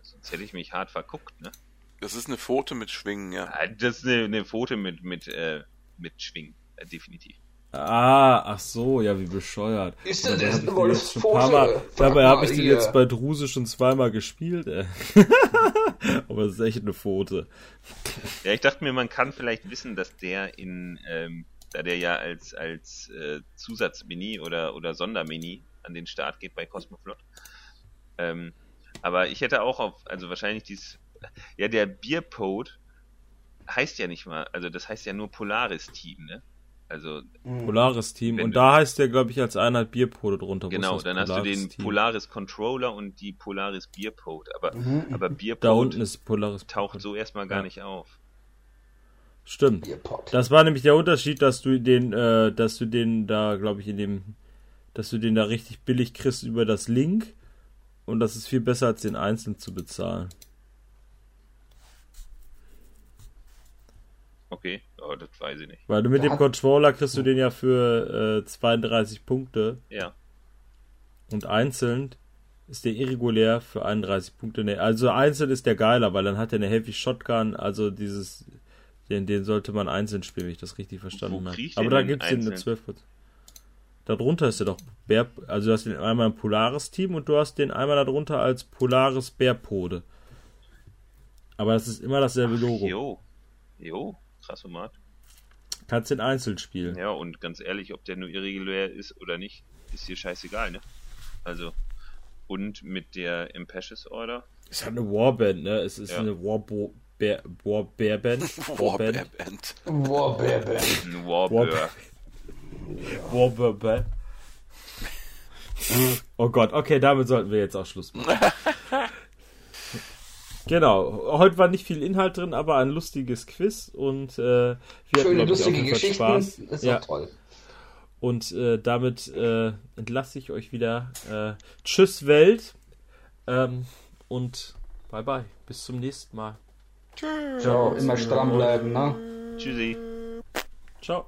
sonst hätte ich mich hart verguckt, ne? Das ist eine Pfote mit Schwingen, ja. Ah, Das ist eine, eine Pfote mit, mit, äh, mit Schwingen, äh, definitiv. Ah, ach so, ja, wie bescheuert. Ist das hab eine ich jetzt schon ein paar Wolfsfoto? Mal, Frag dabei habe ich den jetzt bei Druse schon zweimal gespielt, ey. [LAUGHS] Aber es ist echt eine Pfote. Ja, ich dachte mir, man kann vielleicht wissen, dass der in, ähm, da der ja als, als äh, Zusatzmini oder, oder Sondermini an den Start geht bei Cosmoflot. Ähm, aber ich hätte auch auf, also wahrscheinlich dieses, ja, der Bierpod heißt ja nicht mal, also das heißt ja nur Polaris Team, ne? Also, Polaris Team. Wenn Und da heißt der, glaube ich, als Einheit Bierpode drunter. genau, dann hast du den Team? Polaris Controller und die Polaris Bierpod. Aber, aber Da Bierpod unten ist Polaris. taucht so erstmal gar Ja. nicht auf. Stimmt. Bierpott. Das war nämlich der Unterschied, dass du den, äh, dass du den da, glaube ich, in dem, dass du den da richtig billig kriegst über das Link. Und das ist viel besser, als den einzeln zu bezahlen. Okay, oh, das weiß ich nicht. Weil du mit Da dem Controller kriegst du den ja für äh, 32 Punkte. Ja. Und einzeln ist der irregulär für 31 Punkte. Nee, Also einzeln ist der geiler, weil dann hat er eine Heavy Shotgun. Also dieses, den, den sollte man einzeln spielen, wenn ich das richtig verstanden habe. Aber da denn gibt's den eine einzeln? 12 Darunter ist er doch Bär, also du hast den einmal im Polaris Team und du hast den einmal darunter als Polaris Bärpode. Aber das ist immer dasselbe Logo. Jo. Jo, krass Format. Kannst den einzeln spielen. Ja, und ganz ehrlich, ob der nur irregulär ist oder nicht, ist hier scheißegal, ne? Also, und mit der Impashes Order, Es hat eine Warband, ne? Es ist Ja. eine Warbo Bär, Warband. [LAUGHS] Warband. Warband. Wow, Bärbe. ein Warbird. Warband. [LAUGHS] Oh Gott, okay, damit sollten wir jetzt auch Schluss machen. [LAUGHS] Genau, heute war nicht viel Inhalt drin, aber ein lustiges Quiz und äh, wir hatten, Schöne, auf lustige Geschichten. Spaß. Ist Ja. auch toll. Und äh, damit äh, entlasse ich euch wieder. Äh, tschüss Welt ähm, und bye bye. Bis zum nächsten Mal. Ciao, immer stramm bleiben, ne? Tschüssi. Ciao.